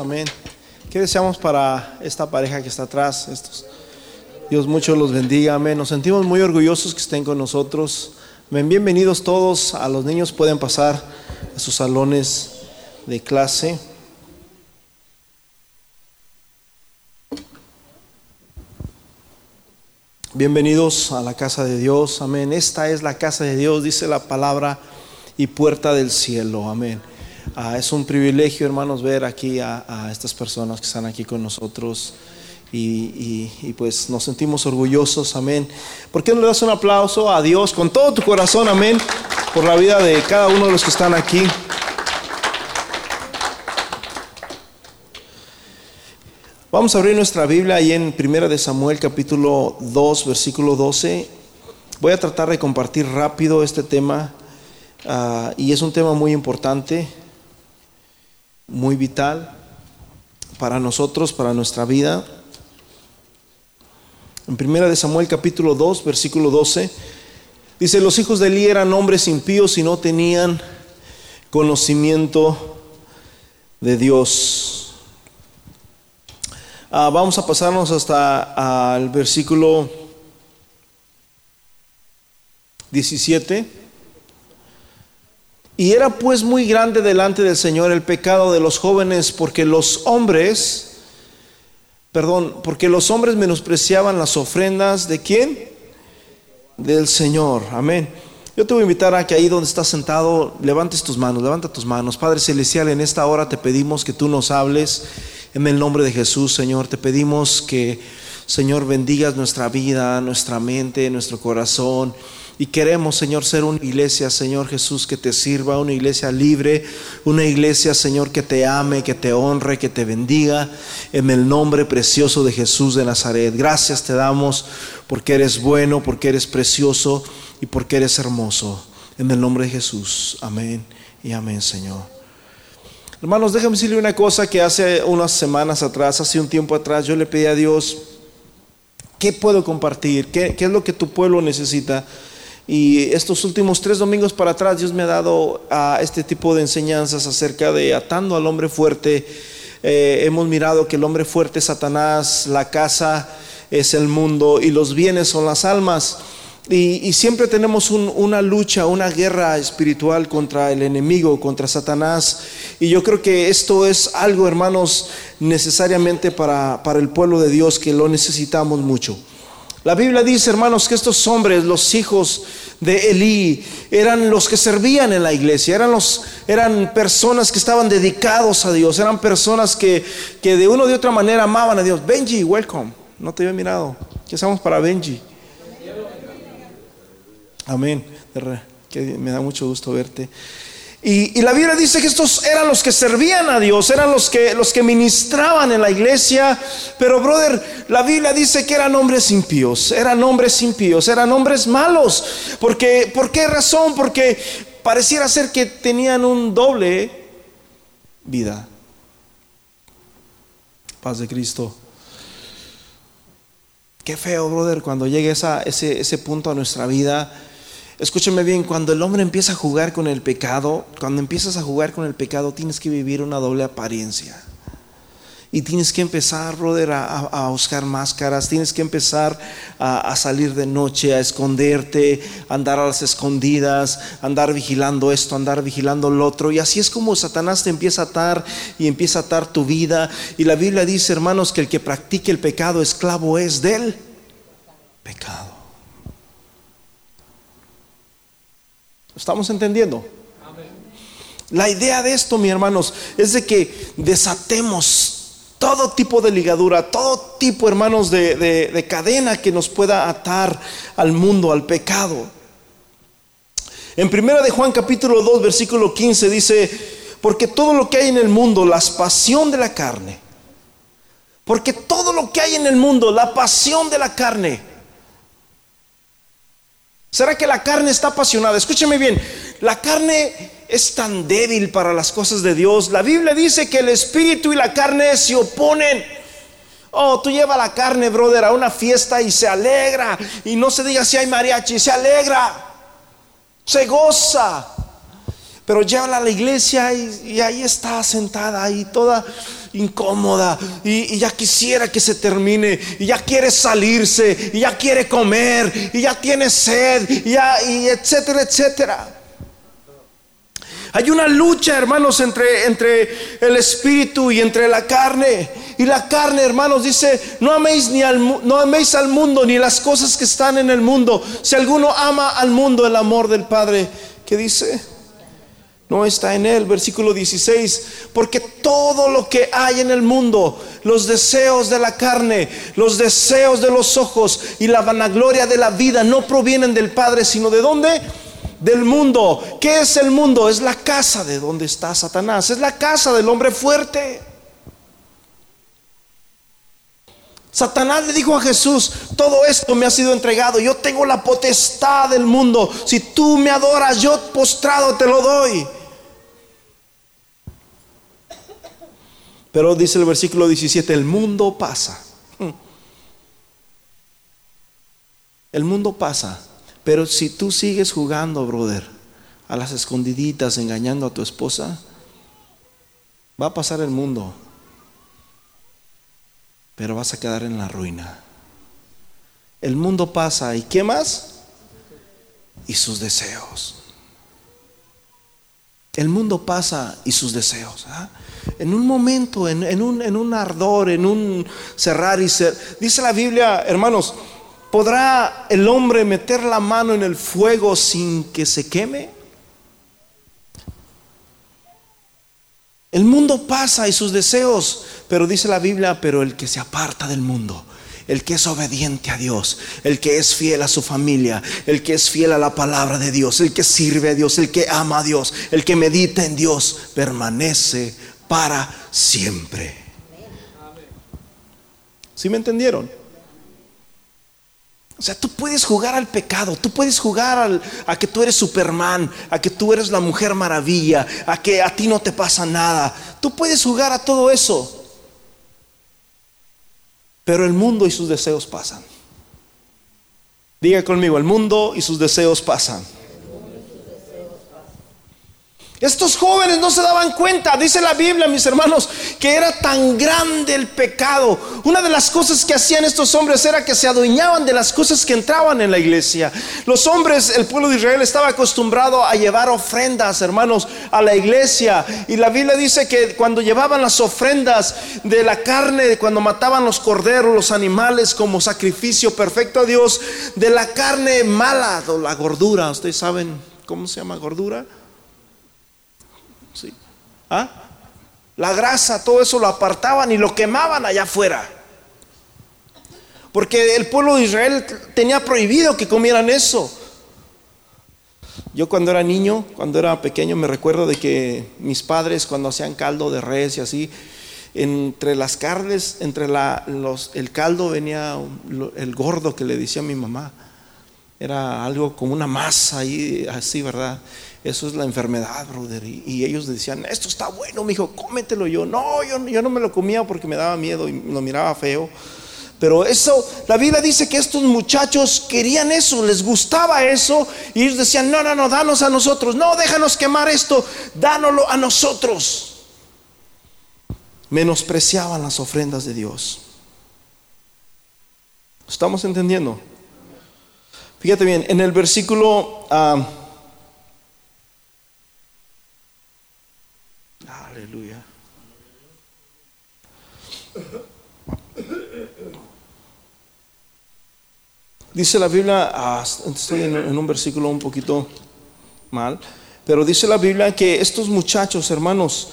amén. ¿Qué deseamos para esta pareja que está atrás? Estos? Dios mucho los bendiga, amén. Nos sentimos muy orgullosos que estén con nosotros. Bienvenidos todos. A los niños pueden pasar a sus salones de clase. Bienvenidos a la casa de Dios, amén. Esta es la casa de Dios, dice la palabra, y puerta del cielo, amén. Ah, es un privilegio, hermanos, ver aquí a, estas personas que están aquí con nosotros. Y, pues nos sentimos orgullosos, amén. ¿Por qué no le das un aplauso a Dios con todo tu corazón, amén, por la vida de cada uno de los que están aquí? Vamos a abrir nuestra Biblia ahí en Primera de Samuel capítulo 2, versículo 12. Voy a tratar de compartir rápido este tema ah, y es un tema muy importante muy vital para nosotros, para nuestra vida. En primera de Samuel capítulo 2, versículo 12, dice, los hijos de Eli eran hombres impíos y no tenían conocimiento de Dios. Ah, vamos a pasarnos hasta al versículo 17. Y era pues muy grande delante del Señor el pecado de los jóvenes porque los hombres, perdón, porque los hombres menospreciaban las ofrendas de quién? Del Señor. Amén. Yo te voy a invitar a que ahí donde estás sentado, levantes tus manos, levanta tus manos. Padre Celestial, en esta hora te pedimos que tú nos hables en el nombre de Jesús, Señor. Te pedimos que, Señor, bendigas nuestra vida, nuestra mente, nuestro corazón. Y queremos, Señor, ser una iglesia, Señor Jesús, que te sirva, una iglesia libre, una iglesia, Señor, que te ame, que te honre, que te bendiga, en el nombre precioso de Jesús de Nazaret. Gracias te damos porque eres bueno, porque eres precioso y porque eres hermoso. En el nombre de Jesús. Amén y amén, Señor. Hermanos, déjame decirle una cosa que hace unas semanas atrás, hace un tiempo atrás, yo le pedí a Dios, ¿qué puedo compartir? ¿Qué, qué es lo que tu pueblo necesita? Y estos últimos tres domingos para atrás Dios me ha dado a este tipo de enseñanzas acerca de atando al hombre fuerte. Eh, hemos mirado que el hombre fuerte es Satanás, la casa es el mundo y los bienes son las almas. Y, siempre tenemos una lucha, una guerra espiritual contra el enemigo, contra Satanás. Y yo creo que esto es algo, hermanos, necesariamente para, para el pueblo de Dios que lo necesitamos mucho. La Biblia dice, hermanos, que estos hombres, los hijos de Elí, eran los que servían en la iglesia, eran, los, eran personas que estaban dedicados a Dios, eran personas que, que de una de otra manera amaban a Dios. Benji, welcome. No te había mirado. ¿Qué hacemos para Benji? Amén. Me da mucho gusto verte. Y, la Biblia dice que estos eran los que servían a Dios, eran los que, los que ministraban en la iglesia. Pero, brother, la Biblia dice que eran hombres impíos, eran hombres impíos, eran hombres malos. Porque, ¿Por qué razón? Porque pareciera ser que tenían un doble vida. Paz de Cristo. Qué feo, brother, cuando llegue ese, ese punto a nuestra vida Escúchame bien, cuando el hombre empieza a jugar con el pecado, cuando empiezas a jugar con el pecado, tienes que vivir una doble apariencia. Y tienes que empezar, brother, a, buscar máscaras, tienes que empezar a, salir de noche, a esconderte, a andar a las escondidas, andar vigilando esto, andar vigilando lo otro. Y así es como Satanás te empieza a atar y empieza a atar tu vida. Y la Biblia dice, hermanos, que el que practique el pecado, esclavo es del pecado. ¿Estamos entendiendo? La idea de esto, mi hermanos, es de que desatemos todo tipo de ligadura, todo tipo, hermanos, de, cadena que nos pueda atar al mundo, al pecado. En primera de Juan capítulo 2, versículo 15 dice, porque todo lo que hay en el mundo, la pasión de la carne, porque todo lo que hay en el mundo, la pasión de la carne, ¿Será que la carne está apasionada? Escúcheme bien, la carne es tan débil para las cosas de Dios. La Biblia dice que el espíritu y la carne se oponen. Oh, tú llevas la carne, brother, a una fiesta y se alegra. Y no se diga si hay mariachi, se alegra. Se goza. Pero llévala a la iglesia y, ahí está sentada ahí toda incómoda y, ya quisiera que se termine y ya quiere salirse y ya quiere comer y ya tiene sed y, ya, etcétera, etcétera. Hay una lucha, hermanos, entre, entre el espíritu y entre la carne. Y la carne, hermanos, dice, no améis, ni al, no améis al mundo ni las cosas que están en el mundo. Si alguno ama al mundo, el amor del Padre, ¿qué dice? No está en él, versículo 16, porque todo lo que hay en el mundo, los deseos de la carne, los deseos de los ojos y la vanagloria de la vida no provienen del Padre, sino de dónde? del mundo. ¿Qué es el mundo? Es la casa de donde está Satanás. Es la casa del hombre fuerte. Satanás le dijo a Jesús, todo esto me ha sido entregado, yo tengo la potestad del mundo, si tú me adoras, yo postrado te lo doy. Pero dice el versículo 17, el mundo pasa. El mundo pasa pero si tú sigues jugando, brother, a las escondiditas, engañando a tu esposa, va a pasar el mundo, pero vas a quedar en la ruina. El mundo pasa y ¿qué más? Y sus deseos. El mundo pasa y sus deseos. ¿ah? En un momento, en, un, en, un, ardor, en un cerrar y ser. Dice la Biblia, hermanos, ¿Podrá el hombre meter la mano en el fuego sin que se queme? El mundo pasa y sus deseos, pero dice la Biblia, pero el que se aparta del mundo, el que es obediente a Dios, el que es fiel a su familia, el que es fiel a la palabra de Dios, el que sirve a Dios, el que ama a Dios, el que medita en Dios, permanece para siempre. ¿Sí me entendieron? O sea, tú puedes jugar al pecado, tú puedes jugar a que tú eres Superman, a que tú eres la mujer maravilla, a que a ti no te pasa nada. Tú puedes jugar a todo eso. Pero el mundo y sus deseos pasan. Diga conmigo, el mundo y sus deseos pasan. Estos jóvenes no se daban cuenta, dice la Biblia, mis hermanos, que era tan grande el pecado. Una de las cosas que hacían estos hombres era que se adueñaban de las cosas que entraban en la iglesia. Los hombres, el pueblo de Israel estaba acostumbrado a llevar ofrendas, hermanos, a la iglesia. Y la Biblia dice que cuando llevaban las ofrendas de la carne, cuando mataban los corderos, los animales como sacrificio perfecto a Dios, de la carne mala, o la gordura, ustedes saben cómo se llama gordura ¿Ah? La grasa, todo eso lo apartaban y lo quemaban allá afuera. Porque el pueblo de Israel tenía prohibido que comieran eso. Yo cuando era niño, cuando era pequeño, me recuerdo de que mis padres cuando hacían caldo de res y así, entre las carnes, entre el caldo venía el gordo que le decía a mi mamá. Era algo como una masa ahí, así, ¿verdad? Eso es la enfermedad, brother. Y, ellos decían, esto está bueno, mi hijo, cómetelo. Yo, no, yo, yo no me lo comía porque me daba miedo y lo miraba feo. Pero eso, la Biblia dice que estos muchachos querían eso, les gustaba eso. Y ellos decían, no, no, no, danos a nosotros. No, déjanos quemar esto, dánoslo a nosotros. Menospreciaban las ofrendas de Dios. ¿Estamos entendiendo? Fíjate bien, en el versículo... Ah, Dice la Biblia, ah, estoy en, un versículo un poquito mal, pero dice la Biblia que estos muchachos, hermanos,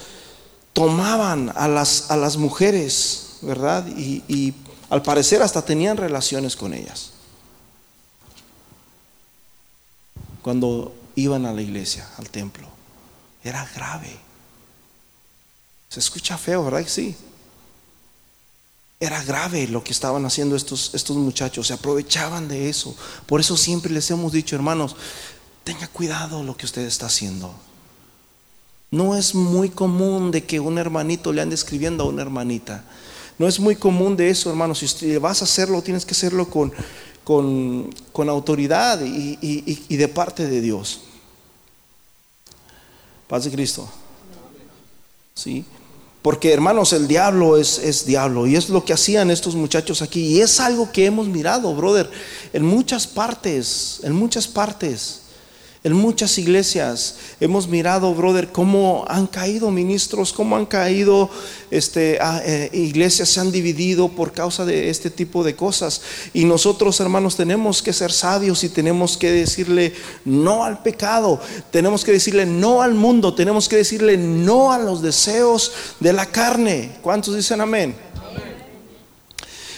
tomaban a las, a las mujeres, ¿verdad? Y, y al parecer hasta tenían relaciones con ellas. Cuando iban a la iglesia, al templo. Era grave. Se escucha feo, ¿verdad? Sí. Era grave lo que estaban haciendo estos, estos muchachos, se aprovechaban de eso. Por eso siempre les hemos dicho, hermanos, tenga cuidado lo que usted está haciendo. No es muy común de que un hermanito le ande escribiendo a una hermanita. No es muy común de eso, hermanos. Si vas a hacerlo, tienes que hacerlo con, con, autoridad y, y de parte de Dios. Paz de Cristo. ¿Sí? Porque hermanos, el diablo es, es, diablo y es lo que hacían estos muchachos aquí. Y es algo que hemos mirado, brother, en muchas partes, en muchas partes. En muchas iglesias hemos mirado, brother, cómo han caído ministros, cómo han caído este, eh, iglesias, se han dividido por causa de este tipo de cosas. Y nosotros, hermanos, tenemos que ser sabios y tenemos que decirle no al pecado, tenemos que decirle no al mundo, tenemos que decirle no a los deseos de la carne. ¿Cuántos dicen amén?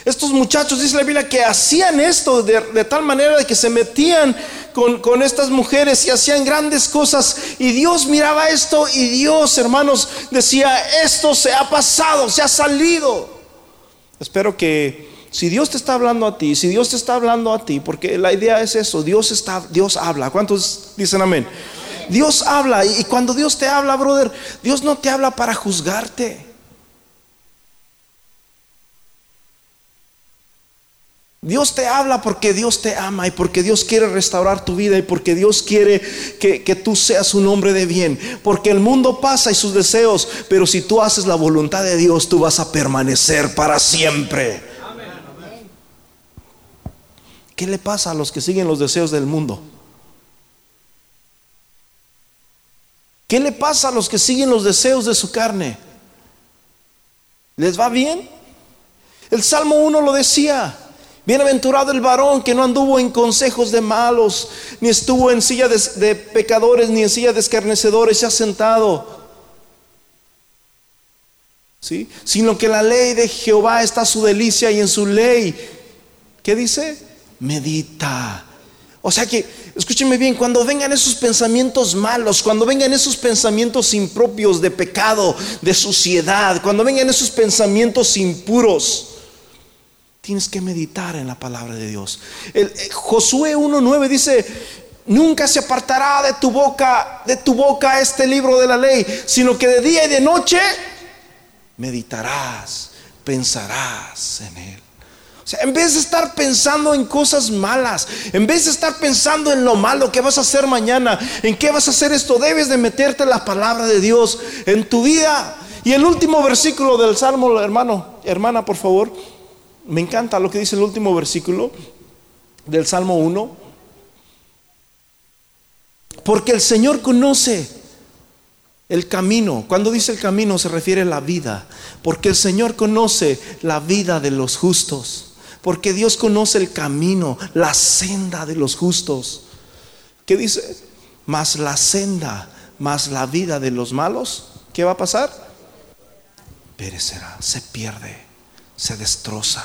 Estos muchachos, dice la Biblia, que hacían esto de, tal manera de que se metían con, estas mujeres y hacían grandes cosas. Y Dios miraba esto y Dios, hermanos, decía, esto se ha pasado, se ha salido. Espero que si Dios te está hablando a ti, si Dios te está hablando a ti, porque la idea es eso, Dios está, Dios habla. ¿Cuántos dicen amén? Dios habla y cuando Dios te habla, brother, Dios no te habla para juzgarte. Dios te habla porque Dios te ama y porque Dios quiere restaurar tu vida y porque Dios quiere que, tú seas un hombre de bien. Porque el mundo pasa y sus deseos, pero si tú haces la voluntad de Dios, tú vas a permanecer para siempre. ¿Qué le pasa a los que siguen los deseos del mundo? ¿Qué le pasa a los que siguen los deseos de su carne? ¿Les va bien? El Salmo 1 lo decía. Bienaventurado el varón que no anduvo en consejos de malos, ni estuvo en silla de, pecadores, ni en silla de escarnecedores, se ha sentado. ¿Sí? Sino que la ley de Jehová está su delicia y en su ley, ¿qué dice? Medita. O sea que, escúcheme bien, cuando vengan esos pensamientos malos, cuando vengan esos pensamientos impropios de pecado, de suciedad, cuando vengan esos pensamientos impuros, Tienes que meditar en la palabra de Dios. El, eh, Josué 1.9 dice, nunca se apartará de tu boca, de tu boca este libro de la ley, sino que de día y de noche meditarás, pensarás en él. O sea, en vez de estar pensando en cosas malas, en vez de estar pensando en lo malo que vas a hacer mañana, en qué vas a hacer esto, debes de meterte la palabra de Dios en tu vida. Y el último versículo del Salmo, hermano, hermana, por favor, me encanta lo que dice el último versículo del Salmo 1. Porque el Señor conoce el camino. Cuando dice el camino se refiere a la vida. Porque el Señor conoce la vida de los justos. Porque Dios conoce el camino, la senda de los justos. ¿Qué dice? Más la senda, más la vida de los malos. ¿Qué va a pasar? Perecerá, se pierde se destroza.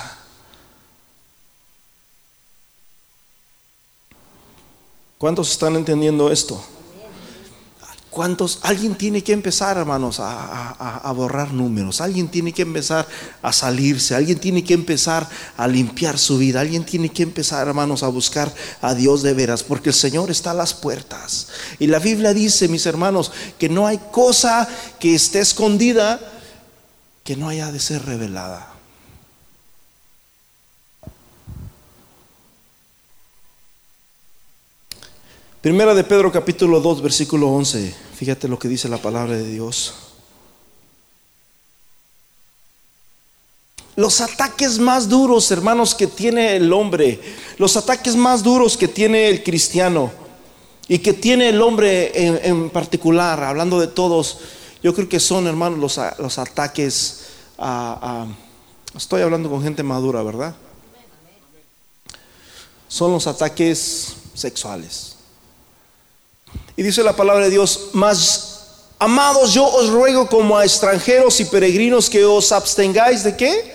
¿Cuántos están entendiendo esto? ¿Cuántos? Alguien tiene que empezar, hermanos, a, borrar números. Alguien tiene que empezar a salirse. Alguien tiene que empezar a limpiar su vida. Alguien tiene que empezar, hermanos, a buscar a Dios de veras. Porque el Señor está a las puertas. Y la Biblia dice, mis hermanos, que no hay cosa que esté escondida que no haya de ser revelada. Primera de Pedro capítulo 2 versículo 11. Fíjate lo que dice la palabra de Dios. Los ataques más duros, hermanos, que tiene el hombre, los ataques más duros que tiene el cristiano y que tiene el hombre en, particular, hablando de todos, yo creo que son, hermanos, los, los ataques a, Estoy hablando con gente madura, ¿verdad? Son los ataques sexuales. Y dice la palabra de Dios, más amados, yo os ruego como a extranjeros y peregrinos que os abstengáis de qué?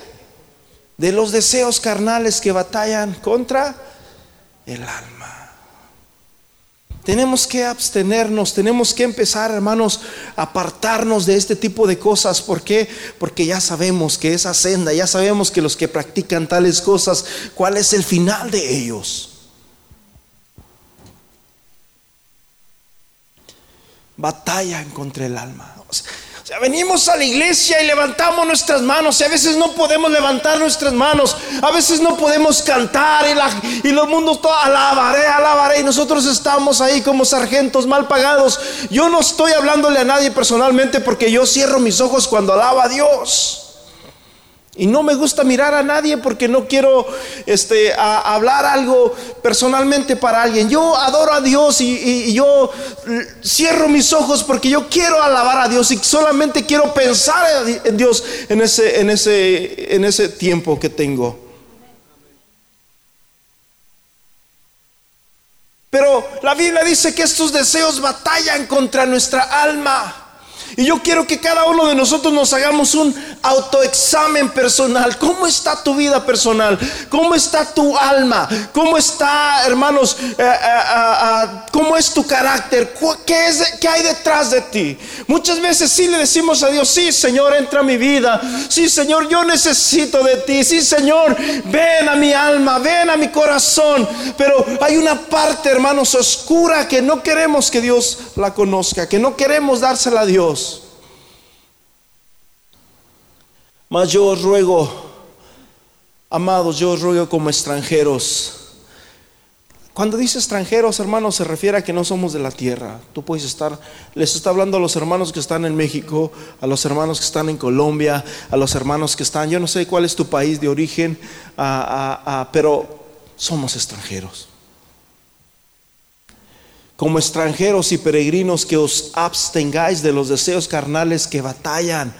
De los deseos carnales que batallan contra el alma. Tenemos que abstenernos, tenemos que empezar, hermanos, a apartarnos de este tipo de cosas. ¿Por qué? Porque ya sabemos que esa senda, ya sabemos que los que practican tales cosas, ¿cuál es el final de ellos? Batallan contra el alma. O sea, venimos a la iglesia y levantamos nuestras manos y a veces no podemos levantar nuestras manos, a veces no podemos cantar y, la, y los mundos todo alabaré, alabaré y nosotros estamos ahí como sargentos mal pagados. Yo no estoy hablándole a nadie personalmente porque yo cierro mis ojos cuando alaba a Dios. Y no me gusta mirar a nadie porque no quiero este, hablar algo personalmente para alguien. Yo adoro a Dios y, y, yo cierro mis ojos porque yo quiero alabar a Dios y solamente quiero pensar en Dios en ese, en ese, en ese tiempo que tengo. Pero la Biblia dice que estos deseos batallan contra nuestra alma. Y yo quiero que cada uno de nosotros nos hagamos un autoexamen personal. ¿Cómo está tu vida personal? ¿Cómo está tu alma? ¿Cómo está, hermanos? Eh, eh, eh, ¿Cómo es tu carácter? ¿Qué, es, ¿Qué hay detrás de ti? Muchas veces sí le decimos a Dios, sí Señor, entra a mi vida. Sí Señor, yo necesito de ti. Sí Señor, ven a mi alma, ven a mi corazón. Pero hay una parte, hermanos, oscura que no queremos que Dios la conozca, que no queremos dársela a Dios. Mas yo os ruego, amados, yo os ruego como extranjeros. Cuando dice extranjeros, hermanos, se refiere a que no somos de la tierra. Tú puedes estar, les está hablando a los hermanos que están en México, a los hermanos que están en Colombia, a los hermanos que están, yo no sé cuál es tu país de origen, pero somos extranjeros como extranjeros y peregrinos que os abstengáis de los deseos carnales que batallan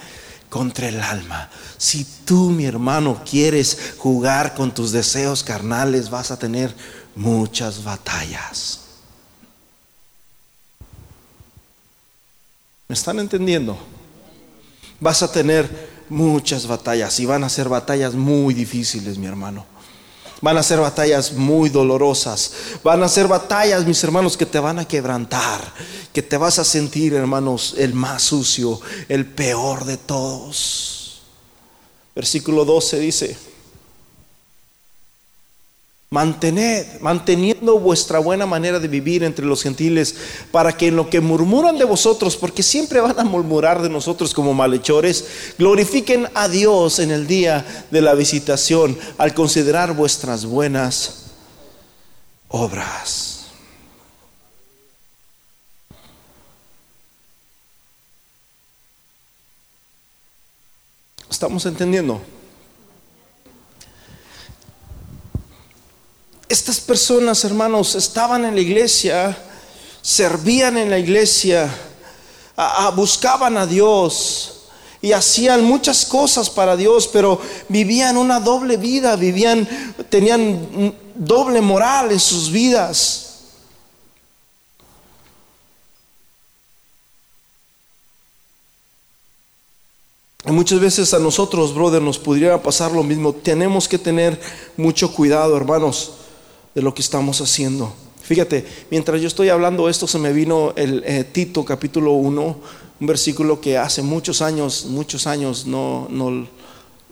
contra el alma. Si tú, mi hermano, quieres jugar con tus deseos carnales, vas a tener muchas batallas. ¿Me están entendiendo? Vas a tener muchas batallas y van a ser batallas muy difíciles, mi hermano. Van a ser batallas muy dolorosas. Van a ser batallas, mis hermanos, que te van a quebrantar. Que te vas a sentir, hermanos, el más sucio, el peor de todos. Versículo 12 dice, Mantened, manteniendo vuestra buena manera de vivir entre los gentiles, para que en lo que murmuran de vosotros, porque siempre van a murmurar de nosotros como malhechores, glorifiquen a Dios en el día de la visitación al considerar vuestras buenas obras. ¿Estamos entendiendo? Estas personas, hermanos, estaban en la iglesia, servían en la iglesia, buscaban a Dios y hacían muchas cosas para Dios, pero vivían una doble vida, vivían, tenían doble moral en sus vidas. Y muchas veces a nosotros, brother, nos pudiera pasar lo mismo. Tenemos que tener mucho cuidado, hermanos de lo que estamos haciendo. Fíjate, mientras yo estoy hablando esto, se me vino el eh, Tito capítulo 1, un versículo que hace muchos años, muchos años no, no,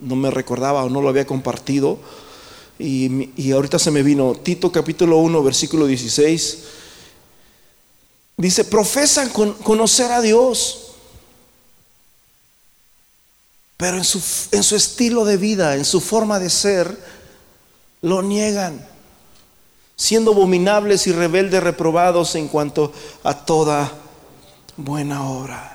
no me recordaba o no lo había compartido. Y, y ahorita se me vino Tito capítulo 1, versículo 16. Dice, profesan con, conocer a Dios, pero en su, en su estilo de vida, en su forma de ser, lo niegan siendo abominables y rebeldes reprobados en cuanto a toda buena obra.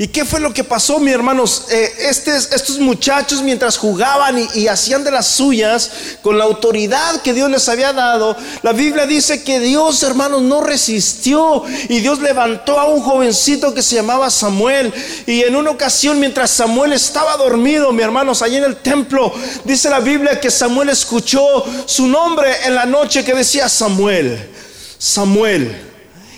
¿Y qué fue lo que pasó, mis hermanos? Eh, estos muchachos mientras jugaban y, y, hacían de las suyas con la autoridad que Dios les había dado, la Biblia dice que Dios, hermanos, no resistió y Dios levantó a un jovencito que se llamaba Samuel. Y en una ocasión, mientras Samuel estaba dormido, mis hermanos, allí en el templo, dice la Biblia que Samuel escuchó su nombre en la noche que decía Samuel, Samuel.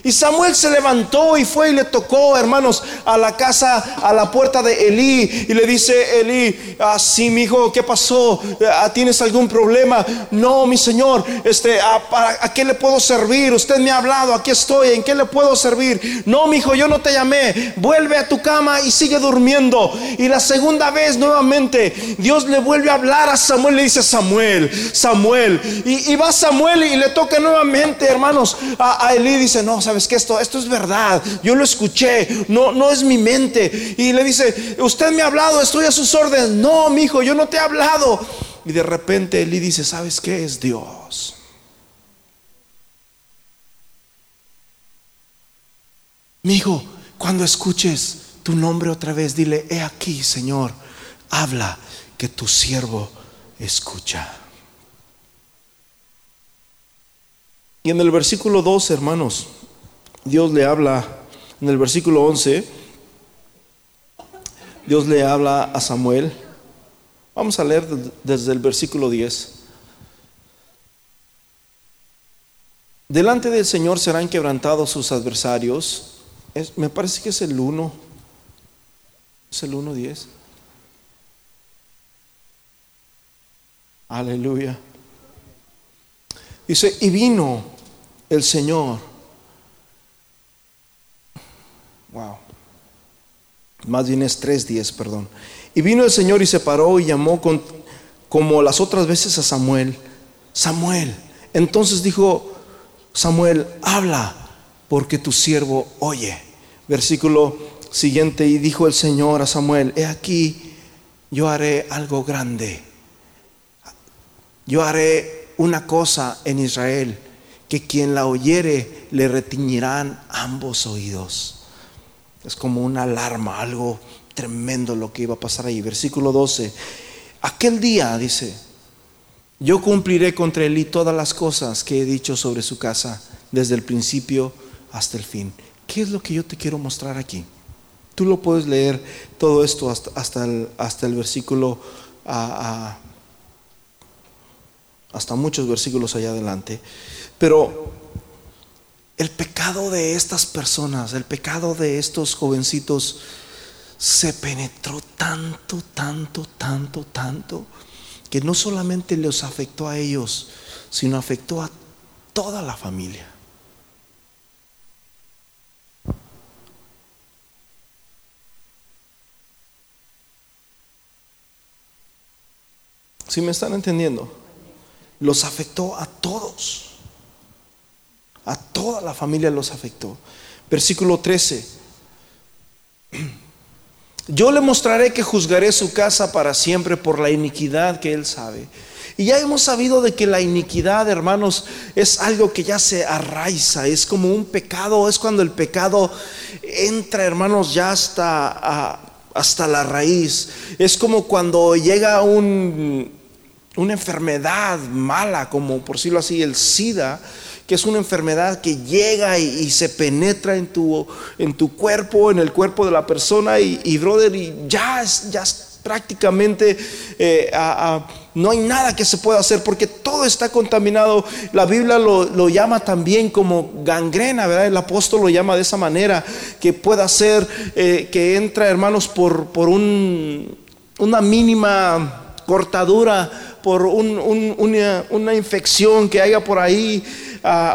Y Samuel se levantó y fue y le tocó, hermanos, a la casa, a la puerta de Elí. Y le dice, Elí, así, ah, mi hijo, ¿qué pasó? Ah, ¿Tienes algún problema? No, mi señor, este, ¿a, ¿a qué le puedo servir? Usted me ha hablado, aquí estoy, ¿en qué le puedo servir? No, mi hijo, yo no te llamé. Vuelve a tu cama y sigue durmiendo. Y la segunda vez, nuevamente, Dios le vuelve a hablar a Samuel. Le dice, Samuel, Samuel. Y, va Samuel y le toca nuevamente, hermanos, a, a Elí. Dice, no, sabes que esto, esto es verdad, yo lo escuché, no, no es mi mente. Y le dice, usted me ha hablado, estoy a sus órdenes. No, mi hijo, yo no te he hablado. Y de repente Eli dice, ¿sabes qué es Dios? Mi hijo, cuando escuches tu nombre otra vez, dile, he aquí, Señor, habla que tu siervo escucha. Y en el versículo 2, hermanos, Dios le habla, en el versículo 11, Dios le habla a Samuel. Vamos a leer desde el versículo 10. Delante del Señor serán quebrantados sus adversarios. me parece que es el 1. Es el 1.10. Aleluya. Dice, y vino el Señor. Wow. Más bien es tres días, perdón. Y vino el Señor y se paró y llamó con, como las otras veces a Samuel. Samuel. Entonces dijo Samuel, habla, porque tu siervo oye. Versículo siguiente, y dijo el Señor a Samuel, he aquí, yo haré algo grande. Yo haré una cosa en Israel, que quien la oyere le retiñirán ambos oídos. Es como una alarma, algo tremendo lo que iba a pasar ahí. Versículo 12. Aquel día, dice, yo cumpliré contra él y todas las cosas que he dicho sobre su casa, desde el principio hasta el fin. ¿Qué es lo que yo te quiero mostrar aquí? Tú lo puedes leer todo esto hasta, hasta, el, hasta el versículo hasta muchos versículos allá adelante. Pero el pecado de estas personas, el pecado de estos jovencitos, se penetró tanto, tanto, tanto, tanto, que no solamente les afectó a ellos, sino afectó a toda la familia. ¿Sí me están entendiendo? los afectó a todos. A toda la familia los afectó. Versículo 13. Yo le mostraré que juzgaré su casa para siempre por la iniquidad que él sabe. Y ya hemos sabido de que la iniquidad, hermanos, es algo que ya se arraiza, es como un pecado, es cuando el pecado entra, hermanos, ya hasta, hasta la raíz. Es como cuando llega un, una enfermedad mala, como por decirlo así, el SIDA, que es una enfermedad que llega y, se penetra en tu, en tu cuerpo, en el cuerpo de la persona, y, brother, y ya ya prácticamente eh, no hay nada que se pueda hacer porque todo está contaminado. La Biblia lo, llama también como gangrena, ¿verdad? El apóstol lo llama de esa manera, que pueda ser eh, que entra, hermanos, por, por un, una mínima cortadura por una, infección que haya por ahí,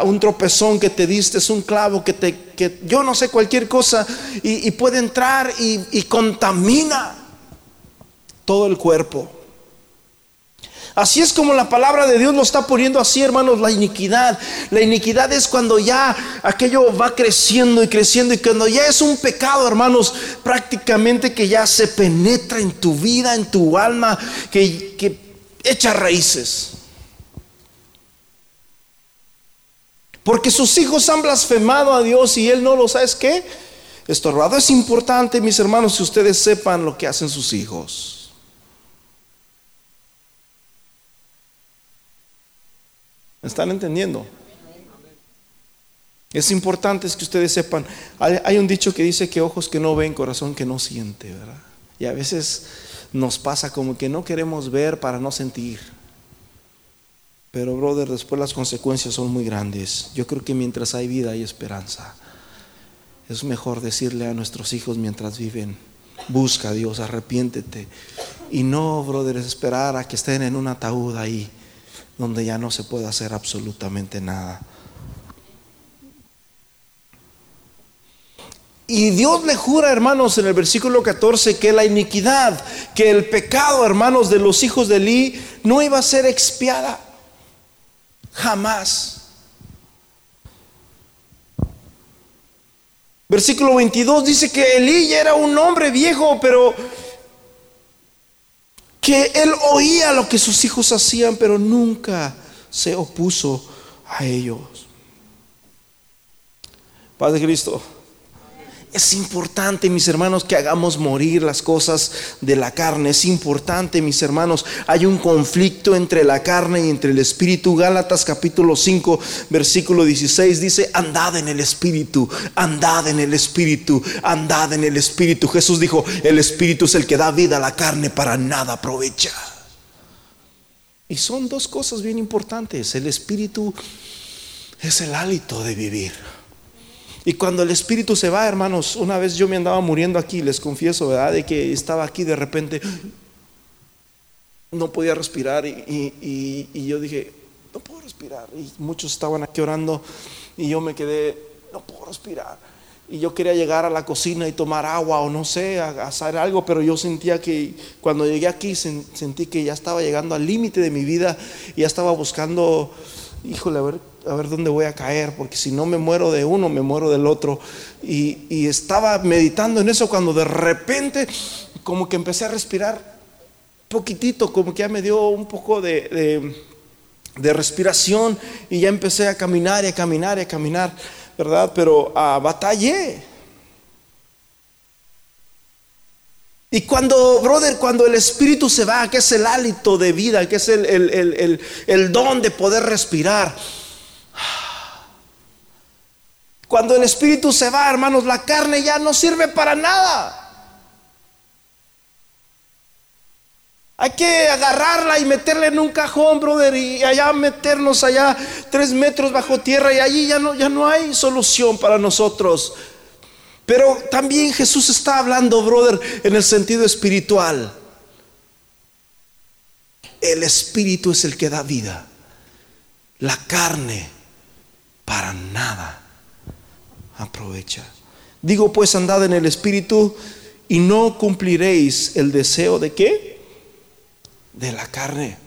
un tropezón que te diste, es un clavo que te, que yo no sé, cualquier cosa, y, puede entrar y, contamina todo el cuerpo. Así es como la palabra de Dios lo está poniendo así, hermanos, la iniquidad. La iniquidad es cuando ya aquello va creciendo y creciendo y cuando ya es un pecado, hermanos, prácticamente que ya se penetra en tu vida, en tu alma, que echa raíces. Porque sus hijos han blasfemado a Dios y Él no lo sabe. ¿Qué? Estorbado. Es importante, mis hermanos, que ustedes sepan lo que hacen sus hijos. ¿Están entendiendo? Es importante que ustedes sepan. Hay, un dicho que dice que ojos que no ven, corazón que no siente, ¿verdad? Y a veces nos pasa como que no queremos ver para no sentir. Pero, brother, después las consecuencias son muy grandes. Yo creo que mientras hay vida hay esperanza. Es mejor decirle a nuestros hijos mientras viven, busca a Dios, arrepiéntete. Y no, brother, es esperar a que estén en un ataúd ahí, donde ya no se puede hacer absolutamente nada. Y Dios le jura, hermanos, en el versículo 14, que la iniquidad, que el pecado, hermanos, de los hijos de Eli no iba a ser expiada. Jamás. Versículo 22 dice que Elí era un hombre viejo, pero que él oía lo que sus hijos hacían, pero nunca se opuso a ellos. Padre Cristo. Es importante, mis hermanos, que hagamos morir las cosas de la carne. Es importante, mis hermanos. Hay un conflicto entre la carne y entre el espíritu. Gálatas capítulo 5, versículo 16 dice, andad en el espíritu, andad en el espíritu, andad en el espíritu. Jesús dijo, el espíritu es el que da vida a la carne, para nada aprovecha. Y son dos cosas bien importantes. El espíritu es el hálito de vivir. Y cuando el espíritu se va, hermanos, una vez yo me andaba muriendo aquí, les confieso, ¿verdad? De que estaba aquí de repente, no podía respirar y, yo dije, no puedo respirar. Y muchos estaban aquí orando y yo me quedé, no puedo respirar. Y yo quería llegar a la cocina y tomar agua o no sé, a, hacer algo, pero yo sentía que cuando llegué aquí sentí que ya estaba llegando al límite de mi vida y ya estaba buscando, híjole, a ver a ver dónde voy a caer, porque si no me muero de uno, me muero del otro. Y, estaba meditando en eso cuando de repente como que empecé a respirar poquitito, como que ya me dio un poco de, de, respiración y ya empecé a caminar y a caminar y a caminar, ¿verdad? Pero a batallé. Y cuando, brother, cuando el espíritu se va, que es el hálito de vida, que es el, el, el don de poder respirar, cuando el espíritu se va, hermanos, la carne ya no sirve para nada. Hay que agarrarla y meterla en un cajón, brother, y allá meternos allá tres metros bajo tierra y allí ya no, ya no hay solución para nosotros. Pero también Jesús está hablando, brother, en el sentido espiritual. El espíritu es el que da vida. La carne para nada aprovecha. Digo pues, andad en el Espíritu y no cumpliréis el deseo de qué? De la carne.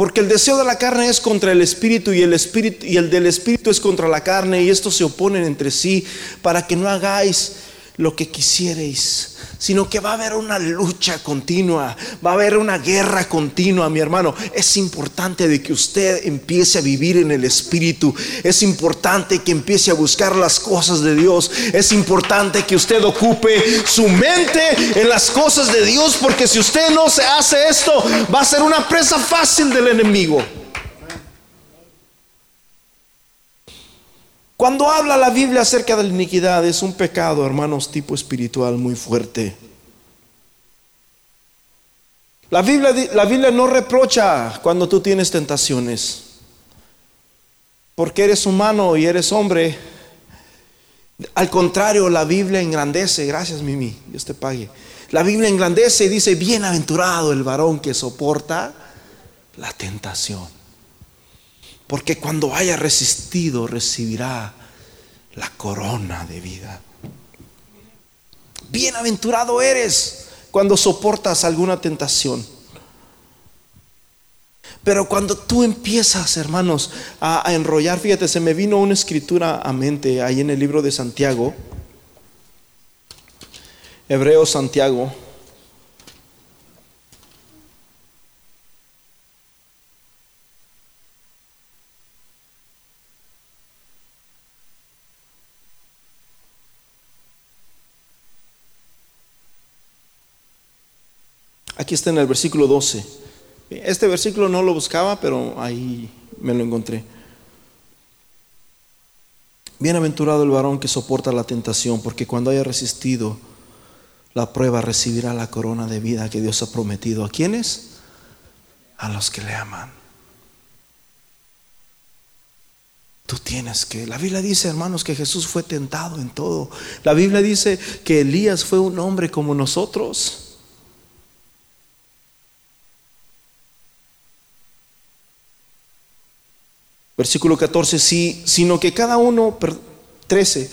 Porque el deseo de la carne es contra el espíritu y el espíritu y el del espíritu es contra la carne y estos se oponen entre sí para que no hagáis lo que quisierais, sino que va a haber una lucha continua, va a haber una guerra continua, mi hermano. Es importante de que usted empiece a vivir en el Espíritu, es importante que empiece a buscar las cosas de Dios, es importante que usted ocupe su mente en las cosas de Dios, porque si usted no se hace esto, va a ser una presa fácil del enemigo. Cuando habla la Biblia acerca de la iniquidad, es un pecado, hermanos, tipo espiritual muy fuerte. La Biblia, la Biblia no reprocha cuando tú tienes tentaciones, porque eres humano y eres hombre. Al contrario, la Biblia engrandece, gracias Mimi, Dios te pague. La Biblia engrandece y dice, bienaventurado el varón que soporta la tentación porque cuando haya resistido recibirá la corona de vida. Bienaventurado eres cuando soportas alguna tentación. Pero cuando tú empiezas, hermanos, a, enrollar, fíjate, se me vino una escritura a mente ahí en el libro de Santiago, Hebreo Santiago, Aquí está en el versículo 12. Este versículo no lo buscaba, pero ahí me lo encontré. Bienaventurado el varón que soporta la tentación, porque cuando haya resistido la prueba recibirá la corona de vida que Dios ha prometido. ¿A quiénes? A los que le aman. Tú tienes que, la Biblia dice, hermanos, que Jesús fue tentado en todo. La Biblia dice que Elías fue un hombre como nosotros. Versículo 14, sí, sino que cada uno, 13,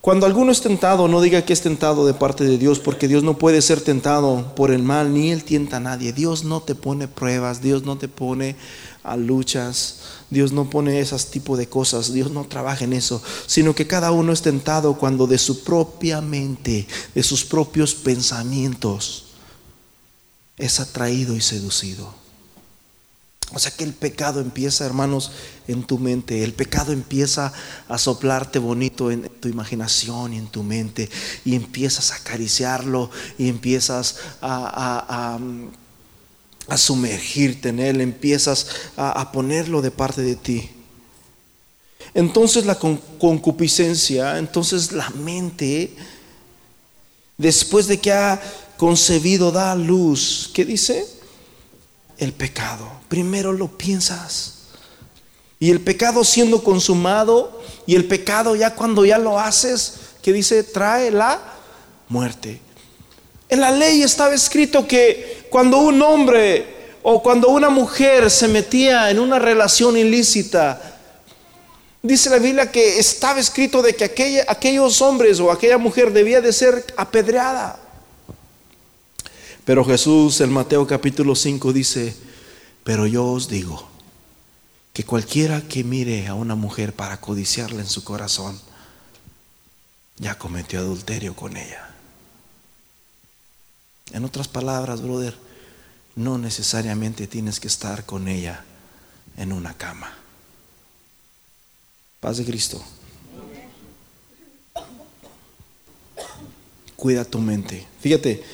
Cuando alguno es tentado, no diga que es tentado de parte de Dios, porque Dios no puede ser tentado por el mal, ni Él tienta a nadie. Dios no te pone pruebas, Dios no te pone a luchas, Dios no pone esas tipo de cosas, Dios no trabaja en eso, sino que cada uno es tentado cuando de su propia mente, de sus propios pensamientos, es atraído y seducido. O sea que el pecado empieza, hermanos, en tu mente. El pecado empieza a soplarte bonito en tu imaginación y en tu mente. Y empiezas a acariciarlo y empiezas a, sumergirte en él. Empiezas a, ponerlo de parte de ti. Entonces la concupiscencia, entonces la mente, después de que ha concebido, da luz. ¿Qué dice? El pecado. Primero lo piensas. Y el pecado siendo consumado y el pecado ya cuando ya lo haces, que dice, trae la muerte. En la ley estaba escrito que cuando un hombre o cuando una mujer se metía en una relación ilícita, dice la Biblia que estaba escrito de que aquellos hombres o aquella mujer debía de ser apedreada. Pero Jesús en Mateo capítulo 5 dice, pero yo os digo que cualquiera que mire a una mujer para codiciarla en su corazón, ya cometió adulterio con ella. En otras palabras, brother, no necesariamente tienes que estar con ella en una cama. Paz de Cristo. Cuida tu mente. Fíjate,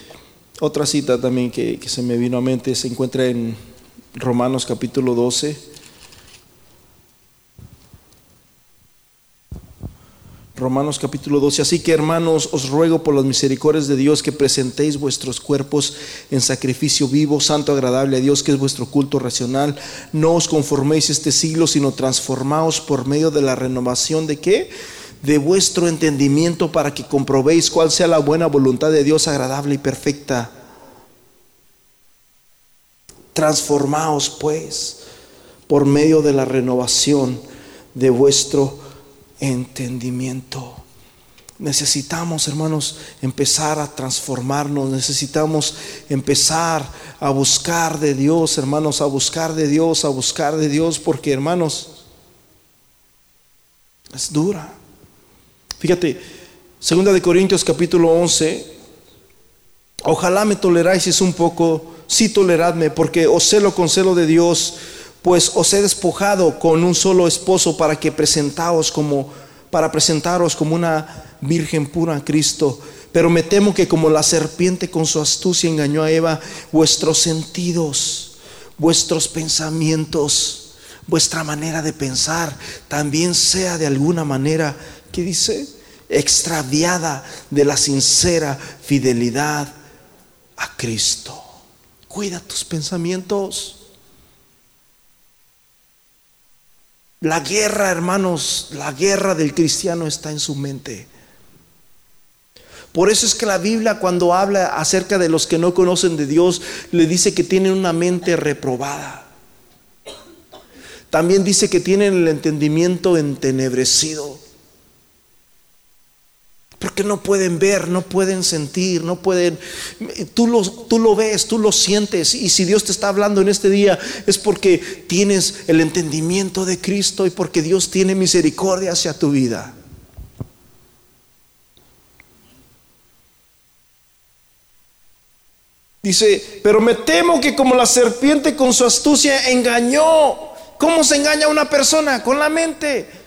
otra cita también que, se me vino a mente se encuentra en Romanos capítulo 12. Romanos capítulo 12. Así que hermanos, os ruego por las misericordias de Dios que presentéis vuestros cuerpos en sacrificio vivo, santo, agradable a Dios, que es vuestro culto racional. No os conforméis este siglo, sino transformaos por medio de la renovación de qué? De vuestro entendimiento para que comprobéis cuál sea la buena voluntad de Dios agradable y perfecta. Transformaos pues por medio de la renovación de vuestro entendimiento. Necesitamos, hermanos, empezar a transformarnos, necesitamos empezar a buscar de Dios, hermanos, a buscar de Dios, a buscar de Dios, porque, hermanos, es dura. Fíjate, segunda de Corintios capítulo 11, ojalá me toleráis un poco, sí toleradme, porque os celo con celo de Dios, pues os he despojado con un solo esposo para que presentaos como para presentaros como una virgen pura a Cristo. Pero me temo que como la serpiente con su astucia engañó a Eva, vuestros sentidos, vuestros pensamientos, vuestra manera de pensar también sea de alguna manera ¿qué dice? Extraviada de la sincera fidelidad a Cristo. Cuida tus pensamientos. La guerra, hermanos, la guerra del cristiano está en su mente. Por eso es que la Biblia cuando habla acerca de los que no conocen de Dios, le dice que tienen una mente reprobada. También dice que tienen el entendimiento entenebrecido. Porque no pueden ver, no pueden sentir, no pueden... Tú lo, tú lo ves, tú lo sientes. Y si Dios te está hablando en este día es porque tienes el entendimiento de Cristo y porque Dios tiene misericordia hacia tu vida. Dice, pero me temo que como la serpiente con su astucia engañó. ¿Cómo se engaña a una persona? Con la mente.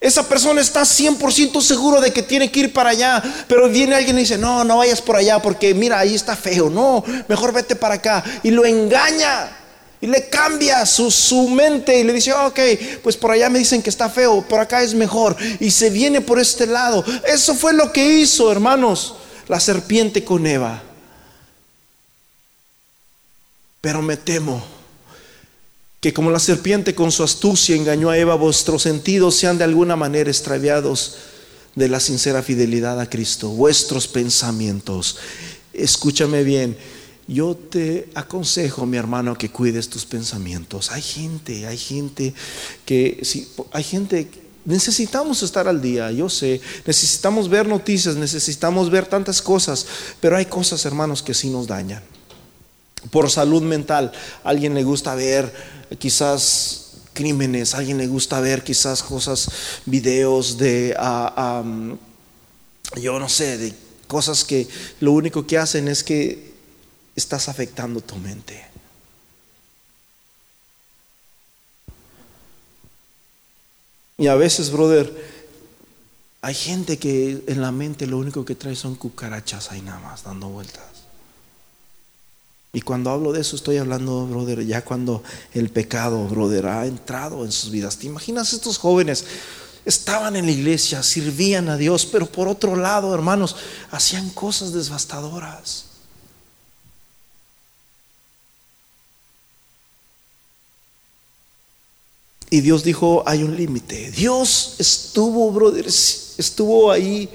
Esa persona está 100% seguro de que tiene que ir para allá, pero viene alguien y dice, no, no vayas por allá porque mira, ahí está feo, no, mejor vete para acá. Y lo engaña y le cambia su, su mente y le dice, ok, pues por allá me dicen que está feo, por acá es mejor. Y se viene por este lado. Eso fue lo que hizo, hermanos, la serpiente con Eva. Pero me temo que como la serpiente con su astucia engañó a Eva, vuestros sentidos sean de alguna manera extraviados de la sincera fidelidad a Cristo, vuestros pensamientos. Escúchame bien, yo te aconsejo, mi hermano, que cuides tus pensamientos. Hay gente, hay gente que, si, hay gente Necesitamos estar al día, yo sé. Necesitamos ver noticias, necesitamos ver tantas cosas, pero hay cosas, hermanos, que sí nos dañan. Por salud mental, a alguien le gusta ver quizás crímenes, a alguien le gusta ver quizás cosas, videos de, ah, yo no sé, de cosas que lo único que hacen es que estás afectando tu mente. Y a veces, brother, hay gente que en la mente lo único que trae son cucarachas ahí nada más, dando vueltas. Y cuando hablo de eso estoy hablando, brother, ya cuando el pecado, brother, ha entrado en sus vidas. ¿Te imaginas estos jóvenes? Estaban en la iglesia, sirvían a Dios, pero por otro lado, hermanos, hacían cosas devastadoras. Y Dios dijo, hay un límite. Dios estuvo, brothers, estuvo ahí.